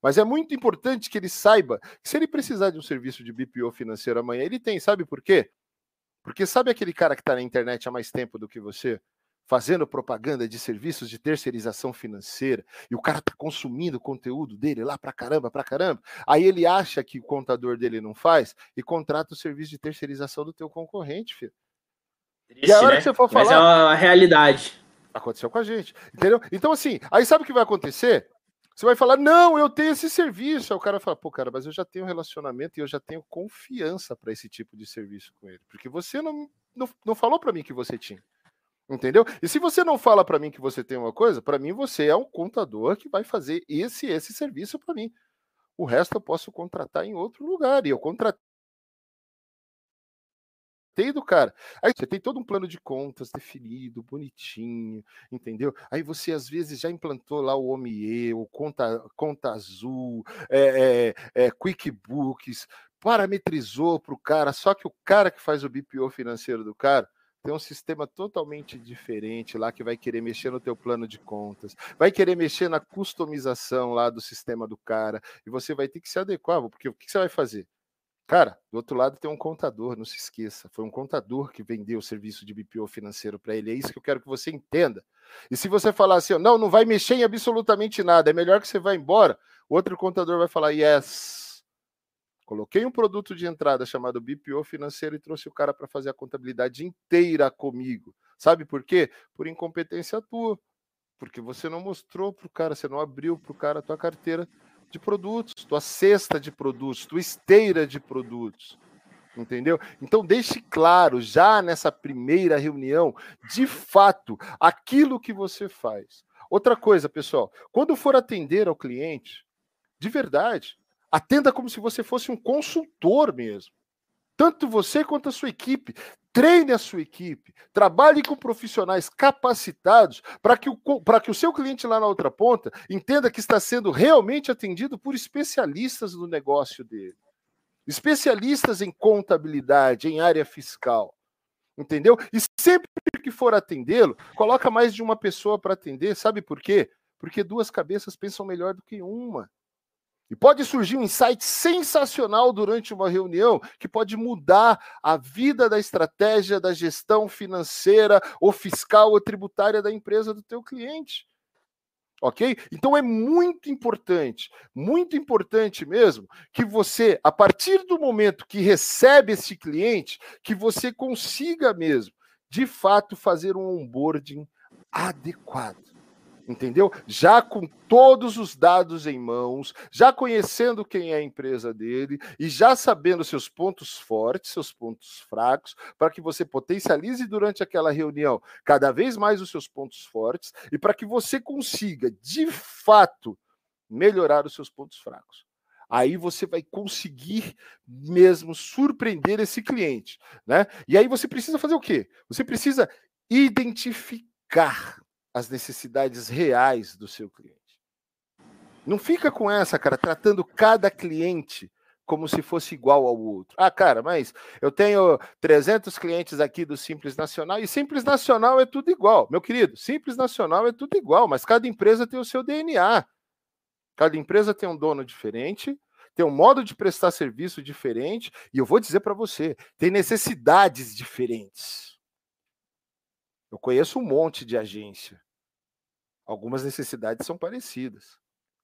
Mas é muito importante que ele saiba que se ele precisar de um serviço de BPO financeiro amanhã, ele tem. Sabe por quê? Porque sabe aquele cara que está na internet há mais tempo do que você? Fazendo propaganda de serviços de terceirização financeira, e o cara está consumindo o conteúdo dele lá pra caramba, pra caramba. Aí ele acha que o contador dele não faz e contrata o serviço de terceirização do teu concorrente, filho. Triste, e a hora né? que você for falar. Mas é a realidade. Aconteceu com a gente, entendeu? Então, assim, aí sabe o que vai acontecer? Você vai falar, não, eu tenho esse serviço. Aí o cara fala, pô, cara, mas eu já tenho relacionamento e eu já tenho confiança para esse tipo de serviço com ele. Porque você não, não, não falou para mim que você tinha. Entendeu? E se você não fala para mim que você tem uma coisa, para mim você é um contador que vai fazer esse esse serviço para mim. O resto eu posso contratar em outro lugar. E eu contratei do cara. Aí você tem todo um plano de contas definido, bonitinho, entendeu? Aí você às vezes já implantou lá o OMIE, o Conta, conta Azul, é, é, é, QuickBooks, parametrizou para o cara, só que o cara que faz o BPO financeiro do cara tem um sistema totalmente diferente lá que vai querer mexer no teu plano de contas, vai querer mexer na customização lá do sistema do cara, e você vai ter que se adequar, porque o que você vai fazer? Cara, do outro lado tem um contador, não se esqueça. Foi um contador que vendeu o serviço de BPO financeiro para ele. É isso que eu quero que você entenda. E se você falar assim, não, não vai mexer em absolutamente nada, é melhor que você vá embora, outro contador vai falar, yes. Coloquei um produto de entrada chamado BPO financeiro e trouxe o cara para fazer a contabilidade inteira comigo. Sabe por quê? Por incompetência tua. Porque você não mostrou para o cara, você não abriu para o cara a tua carteira de produtos, tua cesta de produtos, tua esteira de produtos. Entendeu? Então deixe claro já nessa primeira reunião, de fato, aquilo que você faz. Outra coisa, pessoal, quando for atender ao cliente, de verdade, atenda como se você fosse um consultor mesmo. Tanto você quanto a sua equipe. Treine a sua equipe, trabalhe com profissionais capacitados para que, o, que o seu cliente lá na outra ponta entenda que está sendo realmente atendido por especialistas no negócio dele. Especialistas em contabilidade, em área fiscal. Entendeu? E sempre que for atendê-lo, coloca mais de uma pessoa para atender. Sabe por quê? Porque duas cabeças pensam melhor do que uma. E pode surgir um insight sensacional durante uma reunião que pode mudar a vida da estratégia da gestão financeira ou fiscal ou tributária da empresa do teu cliente. Ok? Então é muito importante, muito importante mesmo, que você, a partir do momento que recebe esse cliente, que você consiga mesmo, de fato, fazer um onboarding adequado entendeu? Já com todos os dados em mãos, já conhecendo quem é a empresa dele e já sabendo seus pontos fortes, seus pontos fracos, para que você potencialize durante aquela reunião cada vez mais os seus pontos fortes e para que você consiga, de fato, melhorar os seus pontos fracos. Aí você vai conseguir mesmo surpreender esse cliente, né? E aí você precisa fazer o quê? Você precisa identificar as necessidades reais do seu cliente. Não fica com essa, cara, tratando cada cliente como se fosse igual ao outro. Ah, cara, mas eu tenho 300 clientes aqui do Simples Nacional e Simples Nacional é tudo igual. Meu querido, Simples Nacional é tudo igual, mas cada empresa tem o seu DNA. Cada empresa tem um dono diferente, tem um modo de prestar serviço diferente, e eu vou dizer para você, tem necessidades diferentes. Eu conheço um monte de agência. Algumas necessidades são parecidas,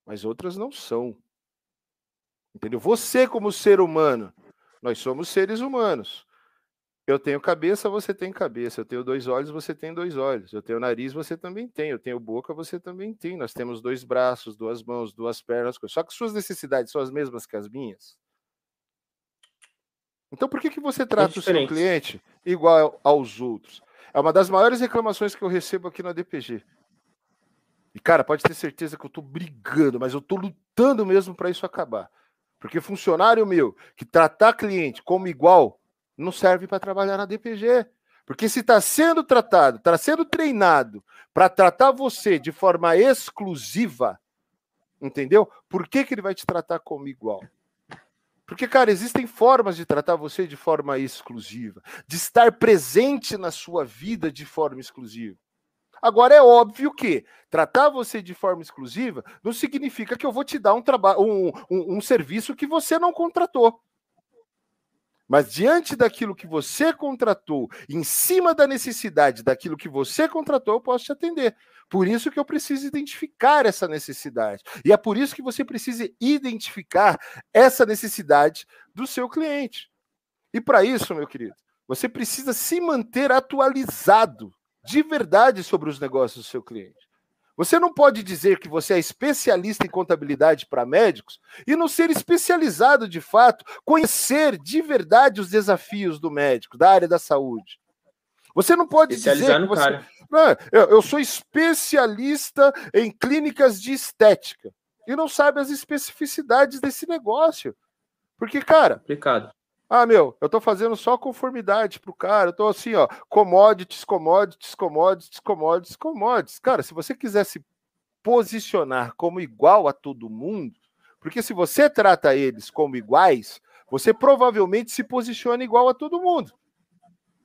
mas outras não são. Entendeu? Você, como ser humano, nós somos seres humanos. Eu tenho cabeça, você tem cabeça. Eu tenho dois olhos, você tem dois olhos. Eu tenho nariz, você também tem. Eu tenho boca, você também tem. Nós temos dois braços, duas mãos, duas pernas. Só que suas necessidades são as mesmas que as minhas. Então, por que, que você trata é o seu cliente igual aos outros? É uma das maiores reclamações que eu recebo aqui na DPG. E, cara, pode ter certeza que eu tô brigando, mas eu tô lutando mesmo para isso acabar. Porque funcionário meu que tratar cliente como igual não serve para trabalhar na DPG. Porque se está sendo tratado, está sendo treinado para tratar você de forma exclusiva, entendeu? Por que, que ele vai te tratar como igual? Porque, cara, existem formas de tratar você de forma exclusiva, de estar presente na sua vida de forma exclusiva. Agora é óbvio que tratar você de forma exclusiva não significa que eu vou te dar um trabalho, um, um, um serviço que você não contratou. Mas diante daquilo que você contratou, em cima da necessidade daquilo que você contratou, eu posso te atender. Por isso que eu preciso identificar essa necessidade. E é por isso que você precisa identificar essa necessidade do seu cliente. E para isso, meu querido, você precisa se manter atualizado de verdade sobre os negócios do seu cliente. Você não pode dizer que você é especialista em contabilidade para médicos e não ser especializado de fato, conhecer de verdade os desafios do médico, da área da saúde. Você não pode dizer que você... Não, eu sou especialista em clínicas de estética e não sabe as especificidades desse negócio. Porque, cara, Complicado. Ah, meu, eu tô fazendo só conformidade pro cara. Eu tô assim, ó, commodities, commodities, commodities, commodities, commodities. Cara, se você quiser se posicionar como igual a todo mundo, porque se você trata eles como iguais, você provavelmente se posiciona igual a todo mundo.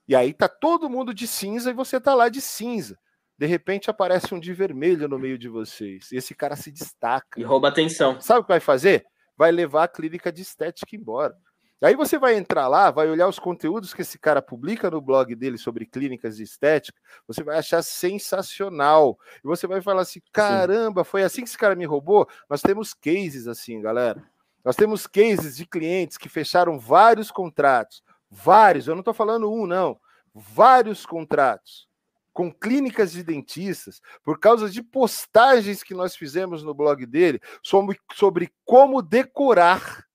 E aí tá todo mundo de cinza e você tá lá de cinza. De repente aparece um de vermelho no meio de vocês. E esse cara se destaca. E rouba atenção. Sabe o que vai fazer? Vai levar a clínica de estética embora. Aí você vai entrar lá, vai olhar os conteúdos que esse cara publica no blog dele sobre clínicas de estética, você vai achar sensacional. E você vai falar assim: caramba, foi assim que esse cara me roubou? Nós temos cases assim, galera. Nós temos cases de clientes que fecharam vários contratos. Vários, eu não estou falando um, não. Vários contratos com clínicas de dentistas, por causa de postagens que nós fizemos no blog dele sobre, sobre como decorar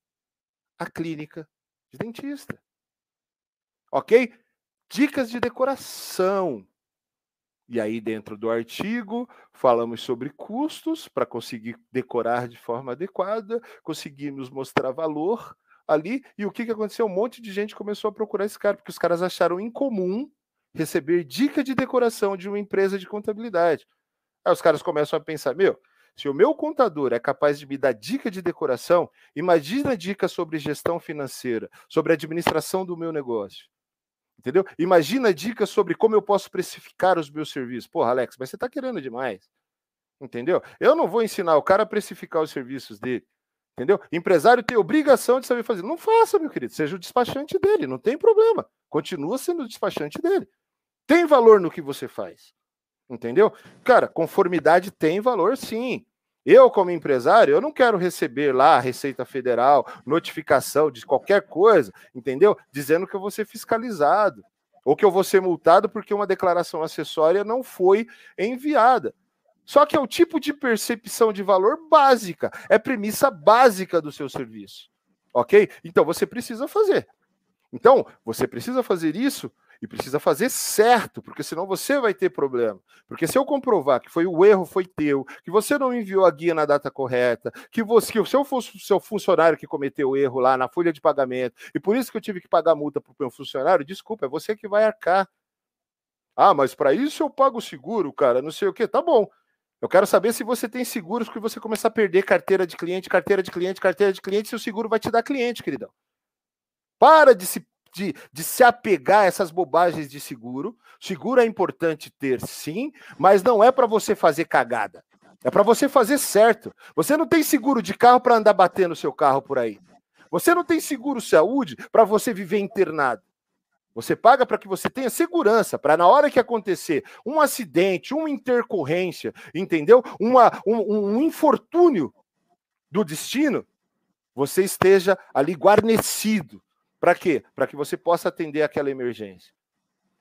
a clínica de dentista. Ok? Dicas de decoração. E aí, dentro do artigo, falamos sobre custos para conseguir decorar de forma adequada, conseguimos mostrar valor, ali, e o que, que aconteceu? Um monte de gente começou a procurar esse cara, porque os caras acharam incomum receber dica de decoração de uma empresa de contabilidade. Aí os caras começam a pensar: meu, se o meu contador é capaz de me dar dica de decoração, imagina dica sobre gestão financeira, sobre administração do meu negócio. Entendeu? Imagina dicas sobre como eu posso precificar os meus serviços. Porra, Alex, mas você está querendo demais. Entendeu? Eu não vou ensinar o cara a precificar os serviços dele. Entendeu? Empresário tem obrigação de saber fazer. Não faça, meu querido. Seja o despachante dele. Não tem problema. Continua sendo o despachante dele. Tem valor no que você faz. Entendeu? Cara, conformidade tem valor sim. Eu, como empresário, eu não quero receber lá Receita Federal, notificação de qualquer coisa, entendeu? Dizendo que eu vou ser fiscalizado ou que eu vou ser multado porque uma declaração acessória não foi enviada. Só que é o tipo de percepção de valor básica, é premissa básica do seu serviço. Ok? Então você precisa fazer. Então, você precisa fazer isso e precisa fazer certo, porque senão você vai ter problema. Porque se eu comprovar que foi o erro foi teu, que você não enviou a guia na data correta, que você que o seu, seu funcionário que cometeu o erro lá na folha de pagamento, e por isso que eu tive que pagar multa para o meu funcionário, desculpa, é você que vai arcar. Ah, mas para isso eu pago seguro, cara, não sei o que. Tá bom. Eu quero saber se você tem seguros que você começar a perder carteira de cliente, carteira de cliente, carteira de cliente, se o seguro vai te dar cliente, queridão. Para de se de, de se apegar a essas bobagens de seguro. Seguro é importante ter, sim, mas não é para você fazer cagada. É para você fazer certo. Você não tem seguro de carro para andar batendo seu carro por aí. Você não tem seguro saúde para você viver internado. Você paga para que você tenha segurança, para na hora que acontecer um acidente, uma intercorrência, entendeu? Uma, um, um infortúnio do destino, você esteja ali guarnecido para quê? Para que você possa atender aquela emergência.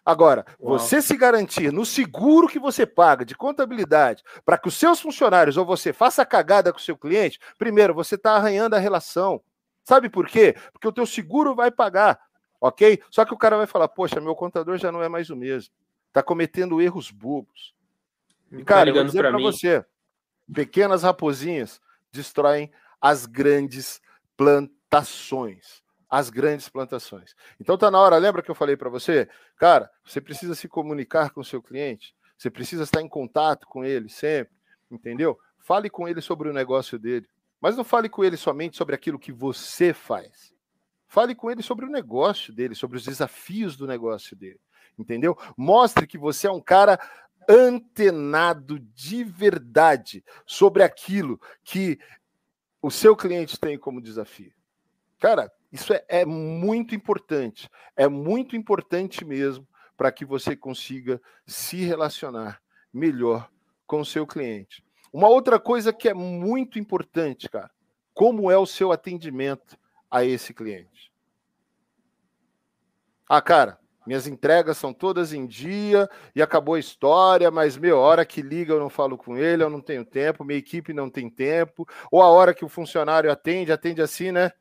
Agora, Uau. você se garantir no seguro que você paga de contabilidade para que os seus funcionários ou você faça cagada com o seu cliente, primeiro, você está arranhando a relação. Sabe por quê? Porque o teu seguro vai pagar, ok? Só que o cara vai falar, poxa, meu contador já não é mais o mesmo. Está cometendo erros bobos. E, tá cara, tá eu vou dizer para você, pequenas raposinhas destroem as grandes plantações as grandes plantações. Então tá na hora, lembra que eu falei para você? Cara, você precisa se comunicar com o seu cliente, você precisa estar em contato com ele sempre, entendeu? Fale com ele sobre o negócio dele, mas não fale com ele somente sobre aquilo que você faz. Fale com ele sobre o negócio dele, sobre os desafios do negócio dele, entendeu? Mostre que você é um cara antenado de verdade sobre aquilo que o seu cliente tem como desafio. Cara, isso é, é muito importante, é muito importante mesmo para que você consiga se relacionar melhor com o seu cliente. Uma outra coisa que é muito importante, cara, como é o seu atendimento a esse cliente? Ah, cara, minhas entregas são todas em dia e acabou a história, mas meia hora que liga eu não falo com ele, eu não tenho tempo, minha equipe não tem tempo, ou a hora que o funcionário atende, atende assim, né?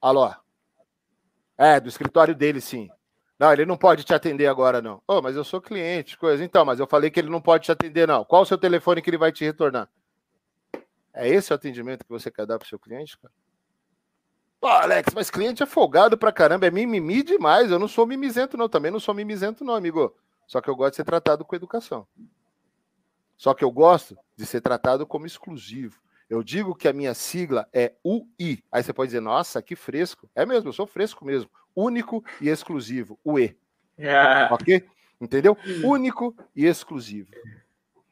Alô? É, do escritório dele, sim. Não, ele não pode te atender agora, não. Oh, mas eu sou cliente, coisa. Então, mas eu falei que ele não pode te atender, não. Qual o seu telefone que ele vai te retornar? É esse o atendimento que você quer dar para o seu cliente, cara? Pô, Alex, mas cliente é folgado pra caramba, é mimimi demais. Eu não sou mimizento, não. Também não sou mimizento, não, amigo. Só que eu gosto de ser tratado com educação. Só que eu gosto de ser tratado como exclusivo. Eu digo que a minha sigla é UI. Aí você pode dizer, nossa, que fresco. É mesmo, eu sou fresco mesmo. Único e exclusivo. UE. Yeah. Ok? Entendeu? Único e exclusivo.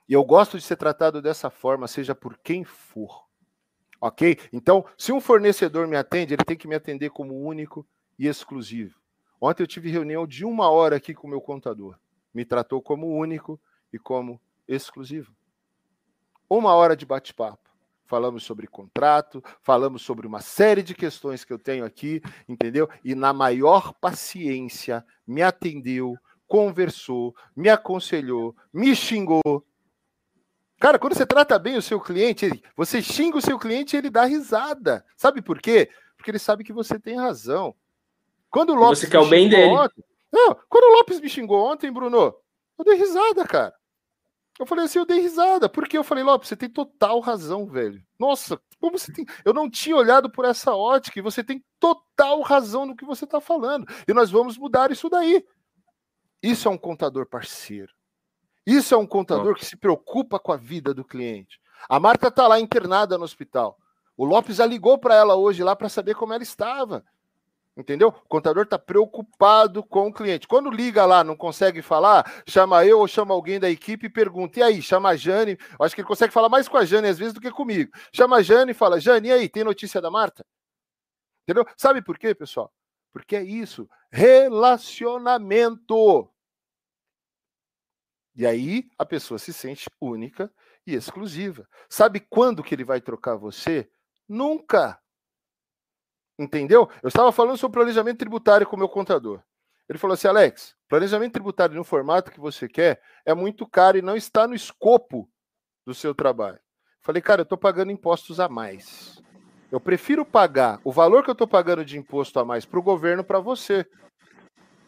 E eu gosto de ser tratado dessa forma, seja por quem for. Ok? Então, se um fornecedor me atende, ele tem que me atender como único e exclusivo. Ontem eu tive reunião de uma hora aqui com o meu contador. Me tratou como único e como exclusivo. Uma hora de bate-papo falamos sobre contrato, falamos sobre uma série de questões que eu tenho aqui, entendeu? E na maior paciência me atendeu, conversou, me aconselhou, me xingou. Cara, quando você trata bem o seu cliente, você xinga o seu cliente e ele dá risada. Sabe por quê? Porque ele sabe que você tem razão. Quando o Lopes você quer o bem dele. Ontem, não, quando o Lopes me xingou ontem, Bruno, eu dei risada, cara. Eu falei assim, eu dei risada, porque eu falei, Lopes, você tem total razão, velho. Nossa, como você tem. Eu não tinha olhado por essa ótica e você tem total razão no que você está falando. E nós vamos mudar isso daí. Isso é um contador parceiro. Isso é um contador que se preocupa com a vida do cliente. A Marta está lá internada no hospital. O Lopes já ligou para ela hoje lá para saber como ela estava. Entendeu? O contador está preocupado com o cliente. Quando liga lá, não consegue falar, chama eu ou chama alguém da equipe e pergunta: e aí, chama a Jane. Eu acho que ele consegue falar mais com a Jane às vezes do que comigo. Chama a Jane e fala: Jane, e aí, tem notícia da Marta? Entendeu? Sabe por quê, pessoal? Porque é isso. Relacionamento. E aí a pessoa se sente única e exclusiva. Sabe quando que ele vai trocar você? Nunca. Entendeu? Eu estava falando sobre planejamento tributário com o meu contador. Ele falou assim: Alex, planejamento tributário no formato que você quer é muito caro e não está no escopo do seu trabalho. Falei, cara, eu estou pagando impostos a mais. Eu prefiro pagar o valor que eu estou pagando de imposto a mais para o governo para você.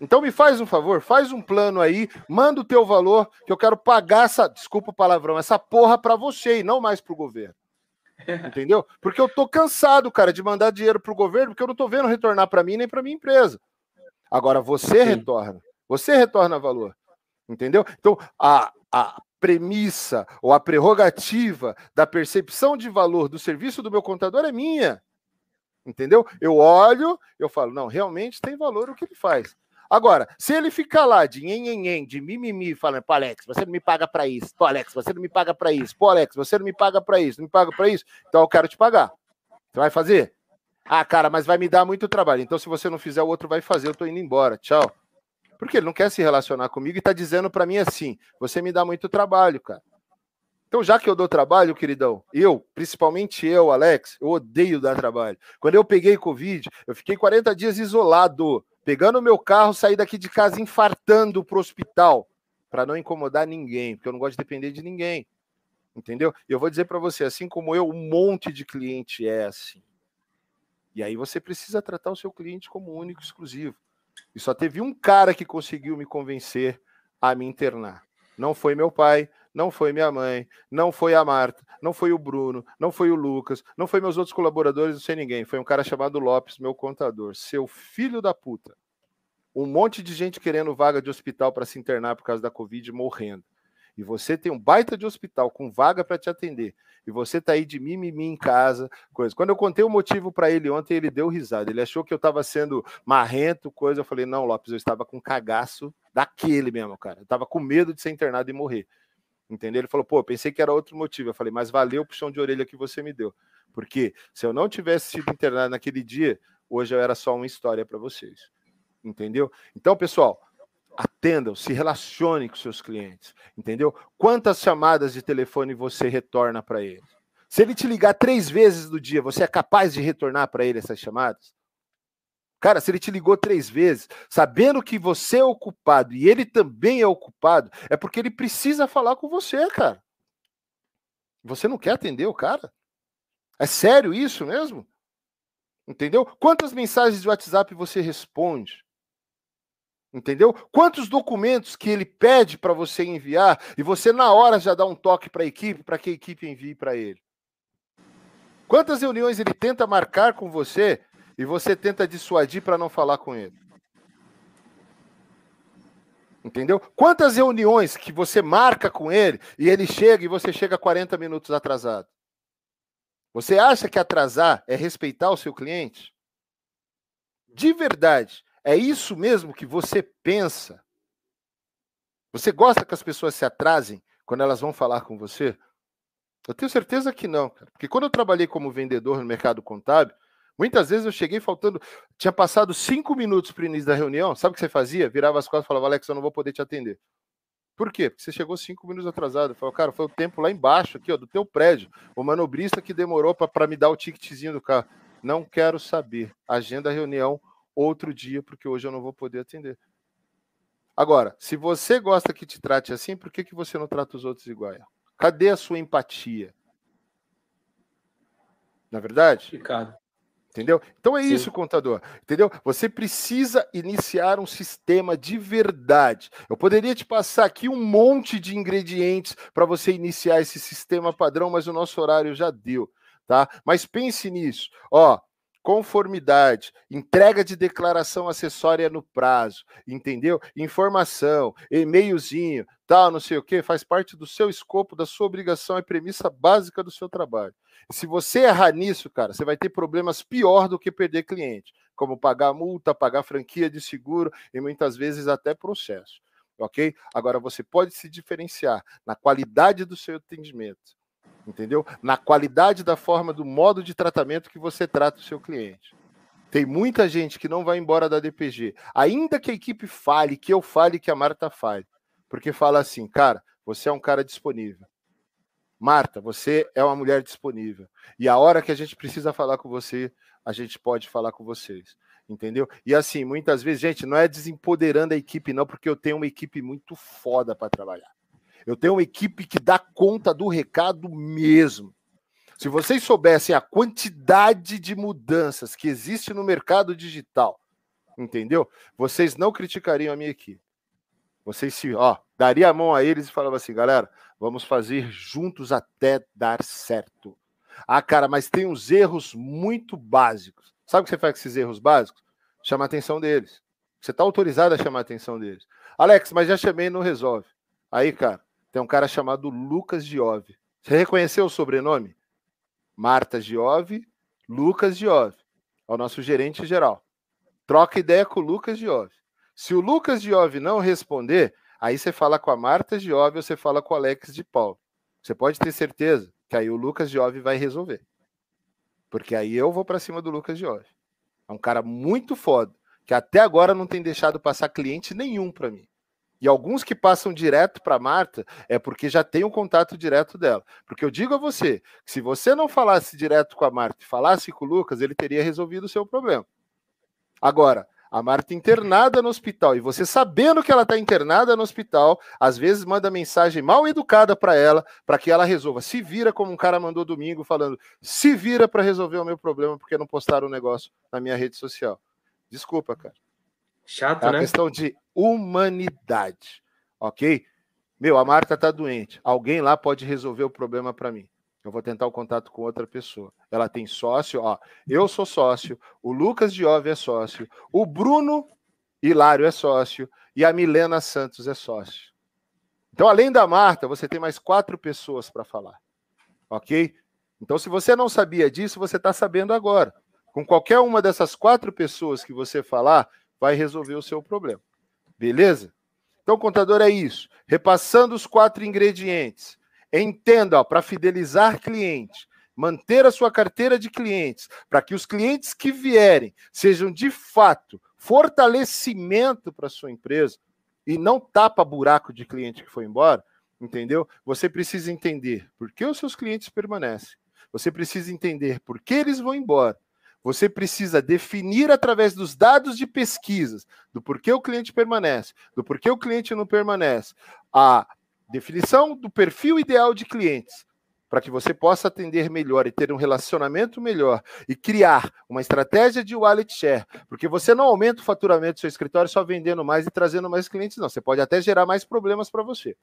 Então me faz um favor, faz um plano aí, manda o teu valor, que eu quero pagar essa, desculpa o palavrão, essa porra para você e não mais para o governo. Entendeu? Porque eu tô cansado, cara, de mandar dinheiro pro governo, porque eu não tô vendo retornar para mim nem para minha empresa. Agora você Sim. retorna. Você retorna valor. Entendeu? Então, a, a premissa ou a prerrogativa da percepção de valor do serviço do meu contador é minha. Entendeu? Eu olho, eu falo, não, realmente tem valor o que ele faz. Agora, se ele ficar lá de nhenhenhen, de mimimi, falando, pô, Alex, você não me paga para isso, pô, Alex, você não me paga para isso, pô, Alex, você não me paga para isso, não me paga para isso, então eu quero te pagar. Você vai fazer? Ah, cara, mas vai me dar muito trabalho. Então, se você não fizer, o outro vai fazer, eu tô indo embora. Tchau. Porque ele não quer se relacionar comigo e tá dizendo para mim assim: você me dá muito trabalho, cara. Então, já que eu dou trabalho, queridão, eu, principalmente eu, Alex, eu odeio dar trabalho. Quando eu peguei Covid, eu fiquei 40 dias isolado pegando o meu carro, sair daqui de casa infartando para o hospital, para não incomodar ninguém, porque eu não gosto de depender de ninguém. Entendeu? Eu vou dizer para você, assim como eu, um monte de cliente é assim. E aí você precisa tratar o seu cliente como único exclusivo. E só teve um cara que conseguiu me convencer a me internar. Não foi meu pai, não foi minha mãe, não foi a Marta, não foi o Bruno, não foi o Lucas, não foi meus outros colaboradores, não sei ninguém. Foi um cara chamado Lopes, meu contador. Seu filho da puta. Um monte de gente querendo vaga de hospital para se internar por causa da Covid morrendo. E você tem um baita de hospital com vaga para te atender. E você tá aí de mimimi em casa, coisa. Quando eu contei o motivo para ele ontem, ele deu risada. Ele achou que eu estava sendo marrento, coisa. Eu falei: "Não, Lopes, eu estava com cagaço daquele mesmo, cara. Eu estava com medo de ser internado e morrer". Entendeu? Ele falou, pô, pensei que era outro motivo. Eu falei, mas valeu o puxão de orelha que você me deu. Porque se eu não tivesse sido internado naquele dia, hoje eu era só uma história para vocês. Entendeu? Então, pessoal, atendam, se relacione com seus clientes. Entendeu? Quantas chamadas de telefone você retorna para ele? Se ele te ligar três vezes no dia, você é capaz de retornar para ele essas chamadas? Cara, se ele te ligou três vezes, sabendo que você é ocupado e ele também é ocupado, é porque ele precisa falar com você, cara. Você não quer atender o cara? É sério isso mesmo? Entendeu? Quantas mensagens de WhatsApp você responde? Entendeu? Quantos documentos que ele pede para você enviar e você na hora já dá um toque para a equipe para que a equipe envie para ele? Quantas reuniões ele tenta marcar com você e você tenta dissuadir para não falar com ele. Entendeu? Quantas reuniões que você marca com ele e ele chega e você chega 40 minutos atrasado? Você acha que atrasar é respeitar o seu cliente? De verdade, é isso mesmo que você pensa? Você gosta que as pessoas se atrasem quando elas vão falar com você? Eu tenho certeza que não, cara. Porque quando eu trabalhei como vendedor no mercado contábil, Muitas vezes eu cheguei faltando, tinha passado cinco minutos para o início da reunião. Sabe o que você fazia? Virava as costas e falava, Alex, eu não vou poder te atender. Por quê? Porque você chegou cinco minutos atrasado. Falei, cara, foi o tempo lá embaixo, aqui, ó, do teu prédio. O manobrista que demorou para me dar o ticketzinho do carro. Não quero saber. Agenda a reunião outro dia, porque hoje eu não vou poder atender. Agora, se você gosta que te trate assim, por que, que você não trata os outros igual? Cadê a sua empatia? Na é verdade? Ricardo. Entendeu? Então é Sim. isso, contador. Entendeu? Você precisa iniciar um sistema de verdade. Eu poderia te passar aqui um monte de ingredientes para você iniciar esse sistema padrão, mas o nosso horário já deu, tá? Mas pense nisso. Ó, conformidade, entrega de declaração acessória no prazo, entendeu? Informação, e-mailzinho, tal, não sei o que, faz parte do seu escopo, da sua obrigação, é premissa básica do seu trabalho. Se você errar nisso, cara, você vai ter problemas pior do que perder cliente, como pagar multa, pagar franquia de seguro e muitas vezes até processo. Ok? Agora você pode se diferenciar na qualidade do seu atendimento entendeu? Na qualidade da forma, do modo de tratamento que você trata o seu cliente. Tem muita gente que não vai embora da DPG, ainda que a equipe fale, que eu fale, que a Marta fale, porque fala assim, cara, você é um cara disponível. Marta, você é uma mulher disponível. E a hora que a gente precisa falar com você, a gente pode falar com vocês. Entendeu? E assim, muitas vezes, gente, não é desempoderando a equipe, não, porque eu tenho uma equipe muito foda para trabalhar. Eu tenho uma equipe que dá conta do recado mesmo. Se vocês soubessem a quantidade de mudanças que existe no mercado digital, entendeu? Vocês não criticariam a minha equipe. Vocês se, ó, daria a mão a eles e falava assim, galera, vamos fazer juntos até dar certo. Ah, cara, mas tem uns erros muito básicos. Sabe o que você faz com esses erros básicos? Chama a atenção deles. Você está autorizado a chamar a atenção deles. Alex, mas já chamei e não resolve. Aí, cara, tem um cara chamado Lucas Giove. Você reconheceu o sobrenome? Marta Giove, Lucas Giove. É o nosso gerente geral. Troca ideia com o Lucas Giove. Se o Lucas Giove não responder, aí você fala com a Marta Giove ou você fala com o Alex de Paulo. Você pode ter certeza que aí o Lucas Giove vai resolver. Porque aí eu vou para cima do Lucas Giove. É um cara muito foda, que até agora não tem deixado passar cliente nenhum para mim. E alguns que passam direto para Marta é porque já tem um contato direto dela. Porque eu digo a você, que se você não falasse direto com a Marta e falasse com o Lucas, ele teria resolvido o seu problema. Agora, a Marta internada no hospital e você sabendo que ela está internada no hospital, às vezes manda mensagem mal educada para ela, para que ela resolva. Se vira como um cara mandou domingo falando, se vira para resolver o meu problema porque não postaram o um negócio na minha rede social. Desculpa, cara. Chato, é né? questão de humanidade, ok? Meu, a Marta tá doente. Alguém lá pode resolver o problema para mim. Eu vou tentar o contato com outra pessoa. Ela tem sócio, ó. Eu sou sócio, o Lucas Diove é sócio, o Bruno Hilário é sócio e a Milena Santos é sócio. Então, além da Marta, você tem mais quatro pessoas para falar, ok? Então, se você não sabia disso, você está sabendo agora. Com qualquer uma dessas quatro pessoas que você falar, vai resolver o seu problema. Beleza? Então, contador é isso. Repassando os quatro ingredientes. Entenda, para fidelizar cliente, manter a sua carteira de clientes, para que os clientes que vierem sejam de fato fortalecimento para sua empresa e não tapa buraco de cliente que foi embora, entendeu? Você precisa entender por que os seus clientes permanecem. Você precisa entender por que eles vão embora você precisa definir através dos dados de pesquisas do porquê o cliente permanece, do porquê o cliente não permanece, a definição do perfil ideal de clientes, para que você possa atender melhor e ter um relacionamento melhor e criar uma estratégia de wallet share, porque você não aumenta o faturamento do seu escritório só vendendo mais e trazendo mais clientes, não. Você pode até gerar mais problemas para você.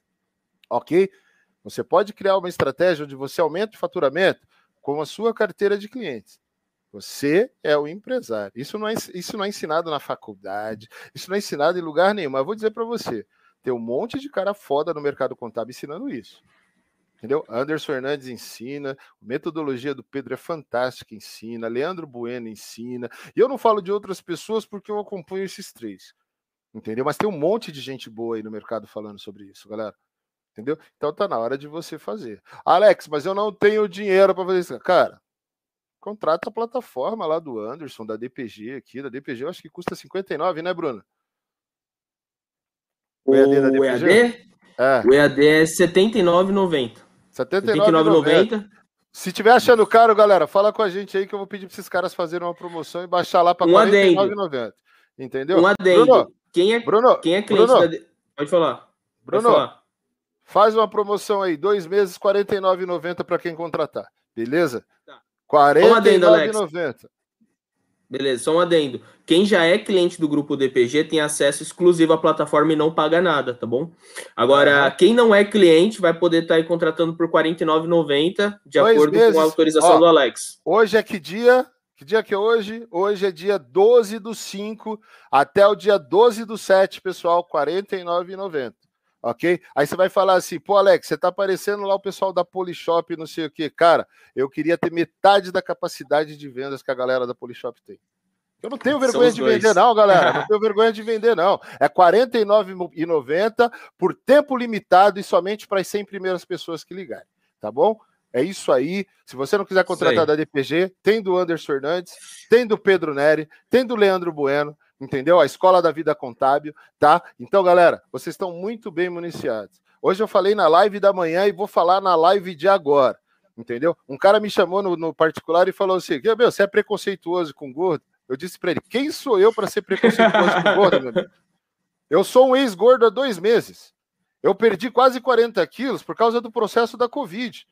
Ok? Você pode criar uma estratégia onde você aumenta o faturamento com a sua carteira de clientes. Você é o empresário. Isso não é, isso não é ensinado na faculdade, isso não é ensinado em lugar nenhum. Mas eu vou dizer para você: tem um monte de cara foda no mercado contábil ensinando isso. Entendeu? Anderson Hernandes ensina, metodologia do Pedro é fantástica, ensina, Leandro Bueno ensina. E eu não falo de outras pessoas porque eu acompanho esses três. Entendeu? Mas tem um monte de gente boa aí no mercado falando sobre isso, galera. Entendeu? Então tá na hora de você fazer. Alex, mas eu não tenho dinheiro para fazer isso. Cara, Contrata a plataforma lá do Anderson, da DPG aqui. Da DPG eu acho que custa 59, né, Bruno? O EAD da DPG? EAD? É. O EAD é 79,90. 79,90. Se tiver achando caro, galera, fala com a gente aí que eu vou pedir para esses caras fazerem uma promoção e baixar lá para um 49,90. Entendeu? Um adendo. Bruno, quem é, Bruno, quem é cliente Bruno, da... Pode falar. Bruno, Pode falar. faz uma promoção aí, dois meses, R$ 49,90 para quem contratar. Beleza? Tá. 49,90. Beleza, só um adendo. Quem já é cliente do grupo DPG tem acesso exclusivo à plataforma e não paga nada, tá bom? Agora, quem não é cliente vai poder estar tá aí contratando por R$ 49,90, de Dois acordo meses. com a autorização Ó, do Alex. Hoje é que dia? Que dia que é hoje? Hoje é dia 12 do 5 até o dia 12 do 7, pessoal, R$ 49,90 ok? Aí você vai falar assim, pô, Alex, você tá aparecendo lá o pessoal da Polishop, não sei o quê. Cara, eu queria ter metade da capacidade de vendas que a galera da Polishop tem. Eu não tenho vergonha de dois. vender, não, galera. Não tenho vergonha de vender, não. É R$ 49,90 por tempo limitado e somente para as 100 primeiras pessoas que ligarem, tá bom? É isso aí. Se você não quiser contratar da DPG, tem do Anderson Fernandes, tem do Pedro Neri, tem do Leandro Bueno entendeu? A escola da vida contábil, tá? Então, galera, vocês estão muito bem municiados. Hoje eu falei na live da manhã e vou falar na live de agora, entendeu? Um cara me chamou no, no particular e falou assim: meu, você é preconceituoso com gordo? Eu disse para ele: quem sou eu para ser preconceituoso com gordo, meu amigo? Eu sou um ex-gordo há dois meses. Eu perdi quase 40 quilos por causa do processo da Covid,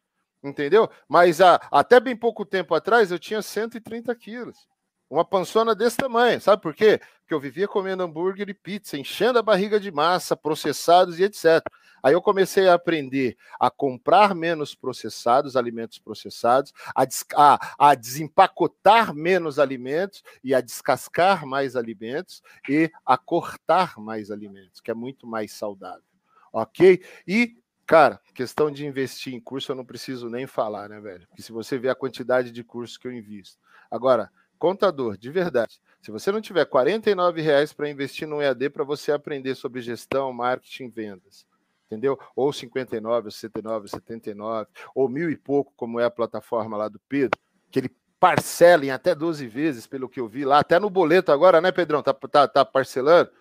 entendeu? Mas até bem pouco tempo atrás eu tinha 130 quilos. Uma pançona desse tamanho, sabe por quê? Porque eu vivia comendo hambúrguer e pizza, enchendo a barriga de massa, processados e etc. Aí eu comecei a aprender a comprar menos processados, alimentos processados, a, a, a desempacotar menos alimentos e a descascar mais alimentos e a cortar mais alimentos, que é muito mais saudável. Ok? E Cara, questão de investir em curso eu não preciso nem falar, né, velho? Porque se você vê a quantidade de cursos que eu invisto. Agora, Contador, de verdade. Se você não tiver R$ reais para investir no EAD para você aprender sobre gestão, marketing, vendas, entendeu? Ou 59, ou 69, ou 79, ou mil e pouco, como é a plataforma lá do Pedro, que ele parcela em até 12 vezes, pelo que eu vi lá, até no boleto agora, né, Pedrão? Tá, tá, tá parcelando?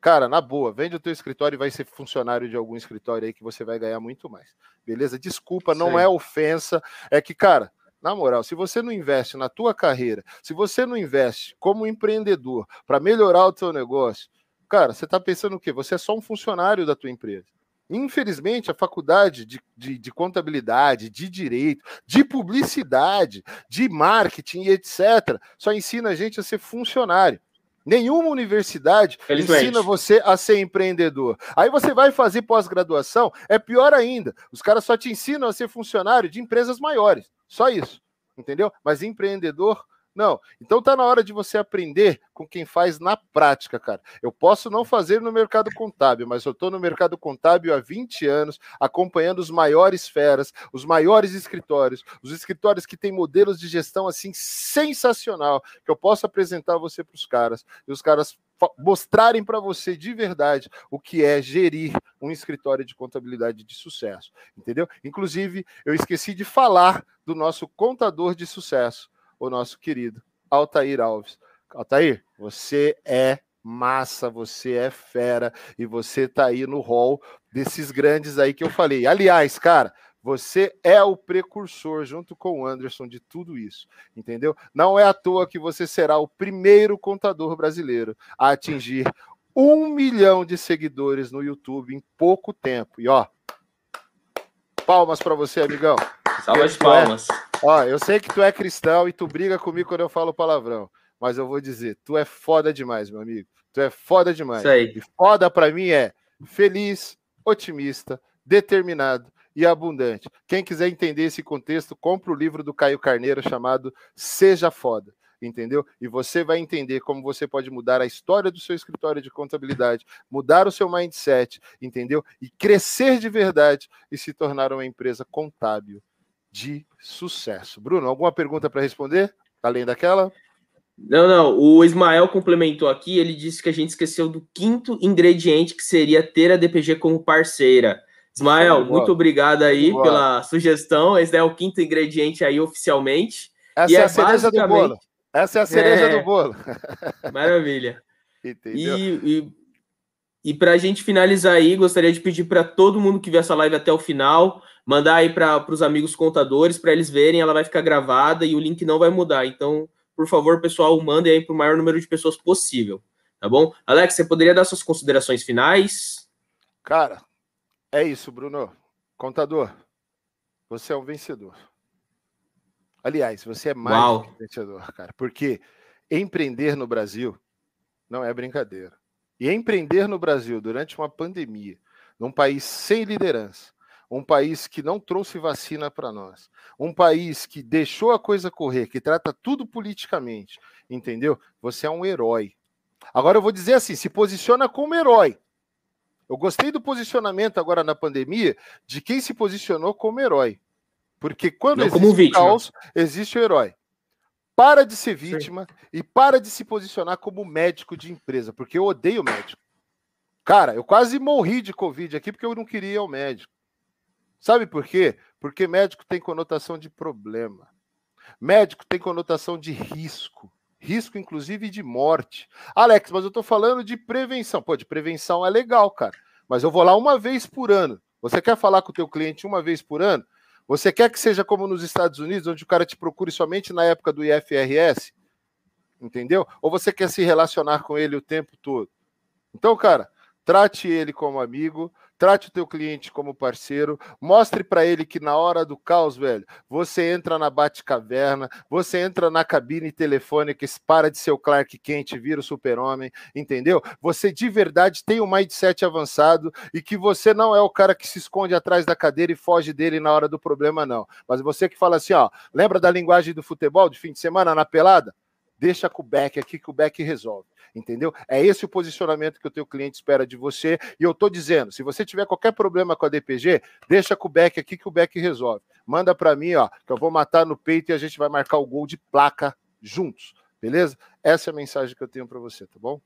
Cara, na boa, vende o teu escritório e vai ser funcionário de algum escritório aí que você vai ganhar muito mais. Beleza? Desculpa, não Sim. é ofensa, é que, cara, na moral, se você não investe na tua carreira, se você não investe como empreendedor para melhorar o teu negócio, cara, você está pensando o quê? Você é só um funcionário da tua empresa. Infelizmente, a faculdade de, de, de, contabilidade, de direito, de publicidade, de marketing e etc., só ensina a gente a ser funcionário. Nenhuma universidade ensina você a ser empreendedor. Aí você vai fazer pós-graduação, é pior ainda. Os caras só te ensinam a ser funcionário de empresas maiores. Só isso, entendeu? Mas empreendedor, não. Então tá na hora de você aprender com quem faz na prática, cara. Eu posso não fazer no mercado contábil, mas eu estou no mercado contábil há 20 anos, acompanhando os maiores feras, os maiores escritórios, os escritórios que têm modelos de gestão assim sensacional, que eu posso apresentar você para os caras, e os caras mostrarem para você de verdade o que é gerir um escritório de contabilidade de sucesso, entendeu? Inclusive, eu esqueci de falar do nosso contador de sucesso, o nosso querido Altair Alves. Altair, você é massa, você é fera e você tá aí no hall desses grandes aí que eu falei. Aliás, cara, você é o precursor, junto com o Anderson, de tudo isso, entendeu? Não é à toa que você será o primeiro contador brasileiro a atingir um milhão de seguidores no YouTube em pouco tempo. E ó, palmas para você, amigão. Salve de é palmas. É, ó, eu sei que tu é cristão e tu briga comigo quando eu falo palavrão, mas eu vou dizer, tu é foda demais, meu amigo. Tu é foda demais. Isso aí. E foda para mim é feliz, otimista, determinado e abundante. Quem quiser entender esse contexto, compra o livro do Caio Carneiro chamado Seja Foda. Entendeu? E você vai entender como você pode mudar a história do seu escritório de contabilidade, mudar o seu mindset, entendeu? E crescer de verdade e se tornar uma empresa contábil de sucesso. Bruno, alguma pergunta para responder? Além daquela? Não, não. O Ismael complementou aqui. Ele disse que a gente esqueceu do quinto ingrediente, que seria ter a DPG como parceira. Ismael, muito obrigado aí pela sugestão. Esse é o quinto ingrediente aí oficialmente. Essa e é, é a cereja do bolo. Essa é a cereja é... do bolo. Maravilha. Entendeu? E, e, e para a gente finalizar aí, gostaria de pedir para todo mundo que viu essa live até o final, mandar aí para os amigos contadores, para eles verem, ela vai ficar gravada e o link não vai mudar. Então, por favor, pessoal, mandem aí para o maior número de pessoas possível. Tá bom? Alex, você poderia dar suas considerações finais? Cara, é isso, Bruno. Contador, você é um vencedor. Aliás, você é mais Uau. um vencedor, cara. Porque empreender no Brasil não é brincadeira. E empreender no Brasil durante uma pandemia, num país sem liderança, um país que não trouxe vacina para nós, um país que deixou a coisa correr, que trata tudo politicamente, entendeu? Você é um herói. Agora eu vou dizer assim: se posiciona como herói. Eu gostei do posicionamento agora na pandemia de quem se posicionou como herói. Porque quando não existe o caos, existe o herói. Para de ser vítima Sim. e para de se posicionar como médico de empresa, porque eu odeio médico. Cara, eu quase morri de Covid aqui porque eu não queria o médico. Sabe por quê? Porque médico tem conotação de problema. Médico tem conotação de risco. Risco, inclusive, de morte. Alex, mas eu tô falando de prevenção. Pô, de prevenção é legal, cara. Mas eu vou lá uma vez por ano. Você quer falar com o teu cliente uma vez por ano? Você quer que seja como nos Estados Unidos, onde o cara te procure somente na época do IFRS? Entendeu? Ou você quer se relacionar com ele o tempo todo? Então, cara, trate ele como amigo, trate o teu cliente como parceiro, mostre para ele que na hora do caos, velho, você entra na Bate-Caverna, você entra na cabine telefônica, para de ser o Clark Kent, vira o super-homem, entendeu? Você de verdade tem um mindset avançado e que você não é o cara que se esconde atrás da cadeira e foge dele na hora do problema, não. Mas você que fala assim, ó, lembra da linguagem do futebol de fim de semana na pelada? Deixa com o back aqui que o back resolve entendeu? É esse o posicionamento que o teu cliente espera de você. E eu estou dizendo, se você tiver qualquer problema com a DPG, deixa com o Beck aqui que o Beck resolve. Manda para mim, ó, que eu vou matar no peito e a gente vai marcar o gol de placa juntos, beleza? Essa é a mensagem que eu tenho para você, tá bom?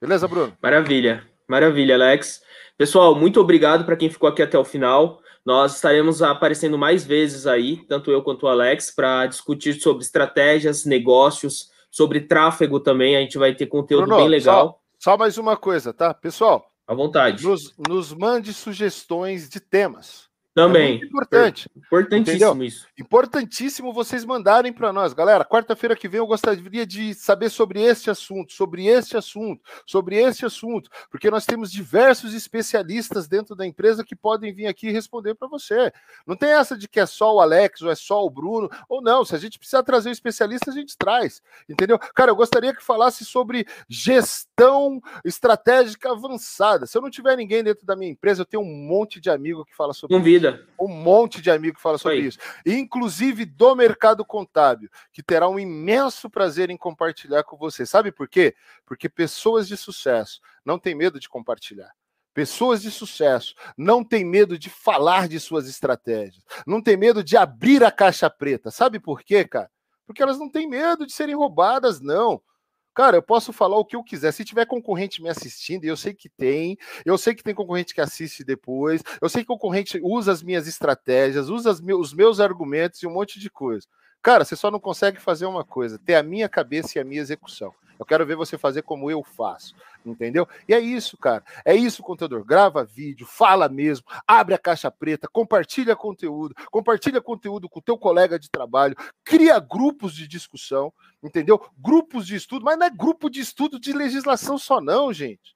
Beleza, Bruno? Maravilha. Maravilha, Alex. Pessoal, muito obrigado para quem ficou aqui até o final. Nós estaremos aparecendo mais vezes aí, tanto eu quanto o Alex, para discutir sobre estratégias, negócios, sobre tráfego também. A gente vai ter conteúdo Bruno, bem legal. Só, só, mais uma coisa, tá? Pessoal, à vontade. Nos, nos mande sugestões de temas. Também. É importante. Importantíssimo entendeu? isso. Importantíssimo vocês mandarem para nós. Galera, quarta-feira que vem eu gostaria de saber sobre este assunto, sobre este assunto, sobre este assunto, porque nós temos diversos especialistas dentro da empresa que podem vir aqui responder para você. Não tem essa de que é só o Alex ou é só o Bruno, ou não. Se a gente precisar trazer um especialista, a gente traz. Entendeu? Cara, eu gostaria que falasse sobre gestão estratégica avançada. Se eu não tiver ninguém dentro da minha empresa, eu tenho um monte de amigo que fala sobre Convida. Vida. Um monte de amigo fala sobre isso. Inclusive do mercado contábil, que terá um imenso prazer em compartilhar com você. Sabe por quê? Porque pessoas de sucesso não têm medo de compartilhar. Pessoas de sucesso não têm medo de falar de suas estratégias, não têm medo de abrir a caixa preta. Sabe por quê, cara? Porque elas não têm medo de serem roubadas, não. Cara, eu posso falar o que eu quiser. Se tiver concorrente me assistindo, eu sei que tem, eu sei que tem concorrente que assiste depois, eu sei que concorrente usa as minhas estratégias, usa os meus argumentos e um monte de coisa. Cara, você só não consegue fazer uma coisa: ter a minha cabeça e a minha execução. Eu quero ver você fazer como eu faço, entendeu? E é isso, cara. É isso, contador. Grava vídeo, fala mesmo, abre a caixa preta, compartilha conteúdo, compartilha conteúdo com o teu colega de trabalho, cria grupos de discussão, entendeu? Grupos de estudo, mas não é grupo de estudo de legislação só não, gente.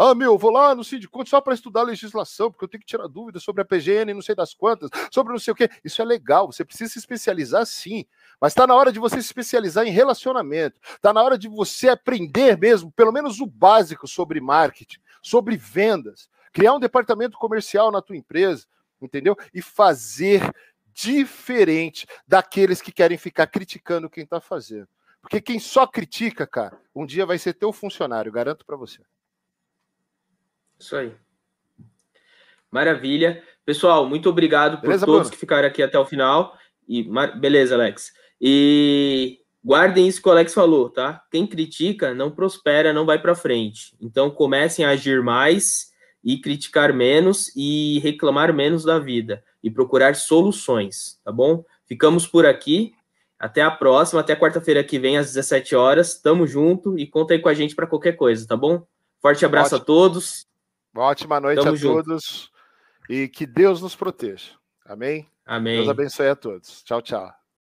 Ah, meu, vou lá no Sindiconte só para estudar legislação, porque eu tenho que tirar dúvidas sobre a PGN, não sei das quantas, sobre não sei o quê. Isso é legal, você precisa se especializar sim. Mas está na hora de você se especializar em relacionamento. Está na hora de você aprender mesmo, pelo menos o básico sobre marketing, sobre vendas, criar um departamento comercial na tua empresa, entendeu? E fazer diferente daqueles que querem ficar criticando quem está fazendo. Porque quem só critica, cara, um dia vai ser teu funcionário, garanto para você. Isso aí. Maravilha. Pessoal, muito obrigado Beleza, por todos Bruno? que ficaram aqui até o final. E beleza, Alex. E guardem isso que o Alex falou, tá? Quem critica não prospera, não vai para frente. Então comecem a agir mais e criticar menos e reclamar menos da vida e procurar soluções, tá bom? Ficamos por aqui. Até a próxima, até quarta-feira que vem às 17 horas. Tamo junto e conta aí com a gente para qualquer coisa, tá bom? Forte abraço Ótimo. a todos. Uma ótima noite Tamo a junto. todos e que Deus nos proteja. Amém? Amém. Deus abençoe a todos. Tchau, tchau.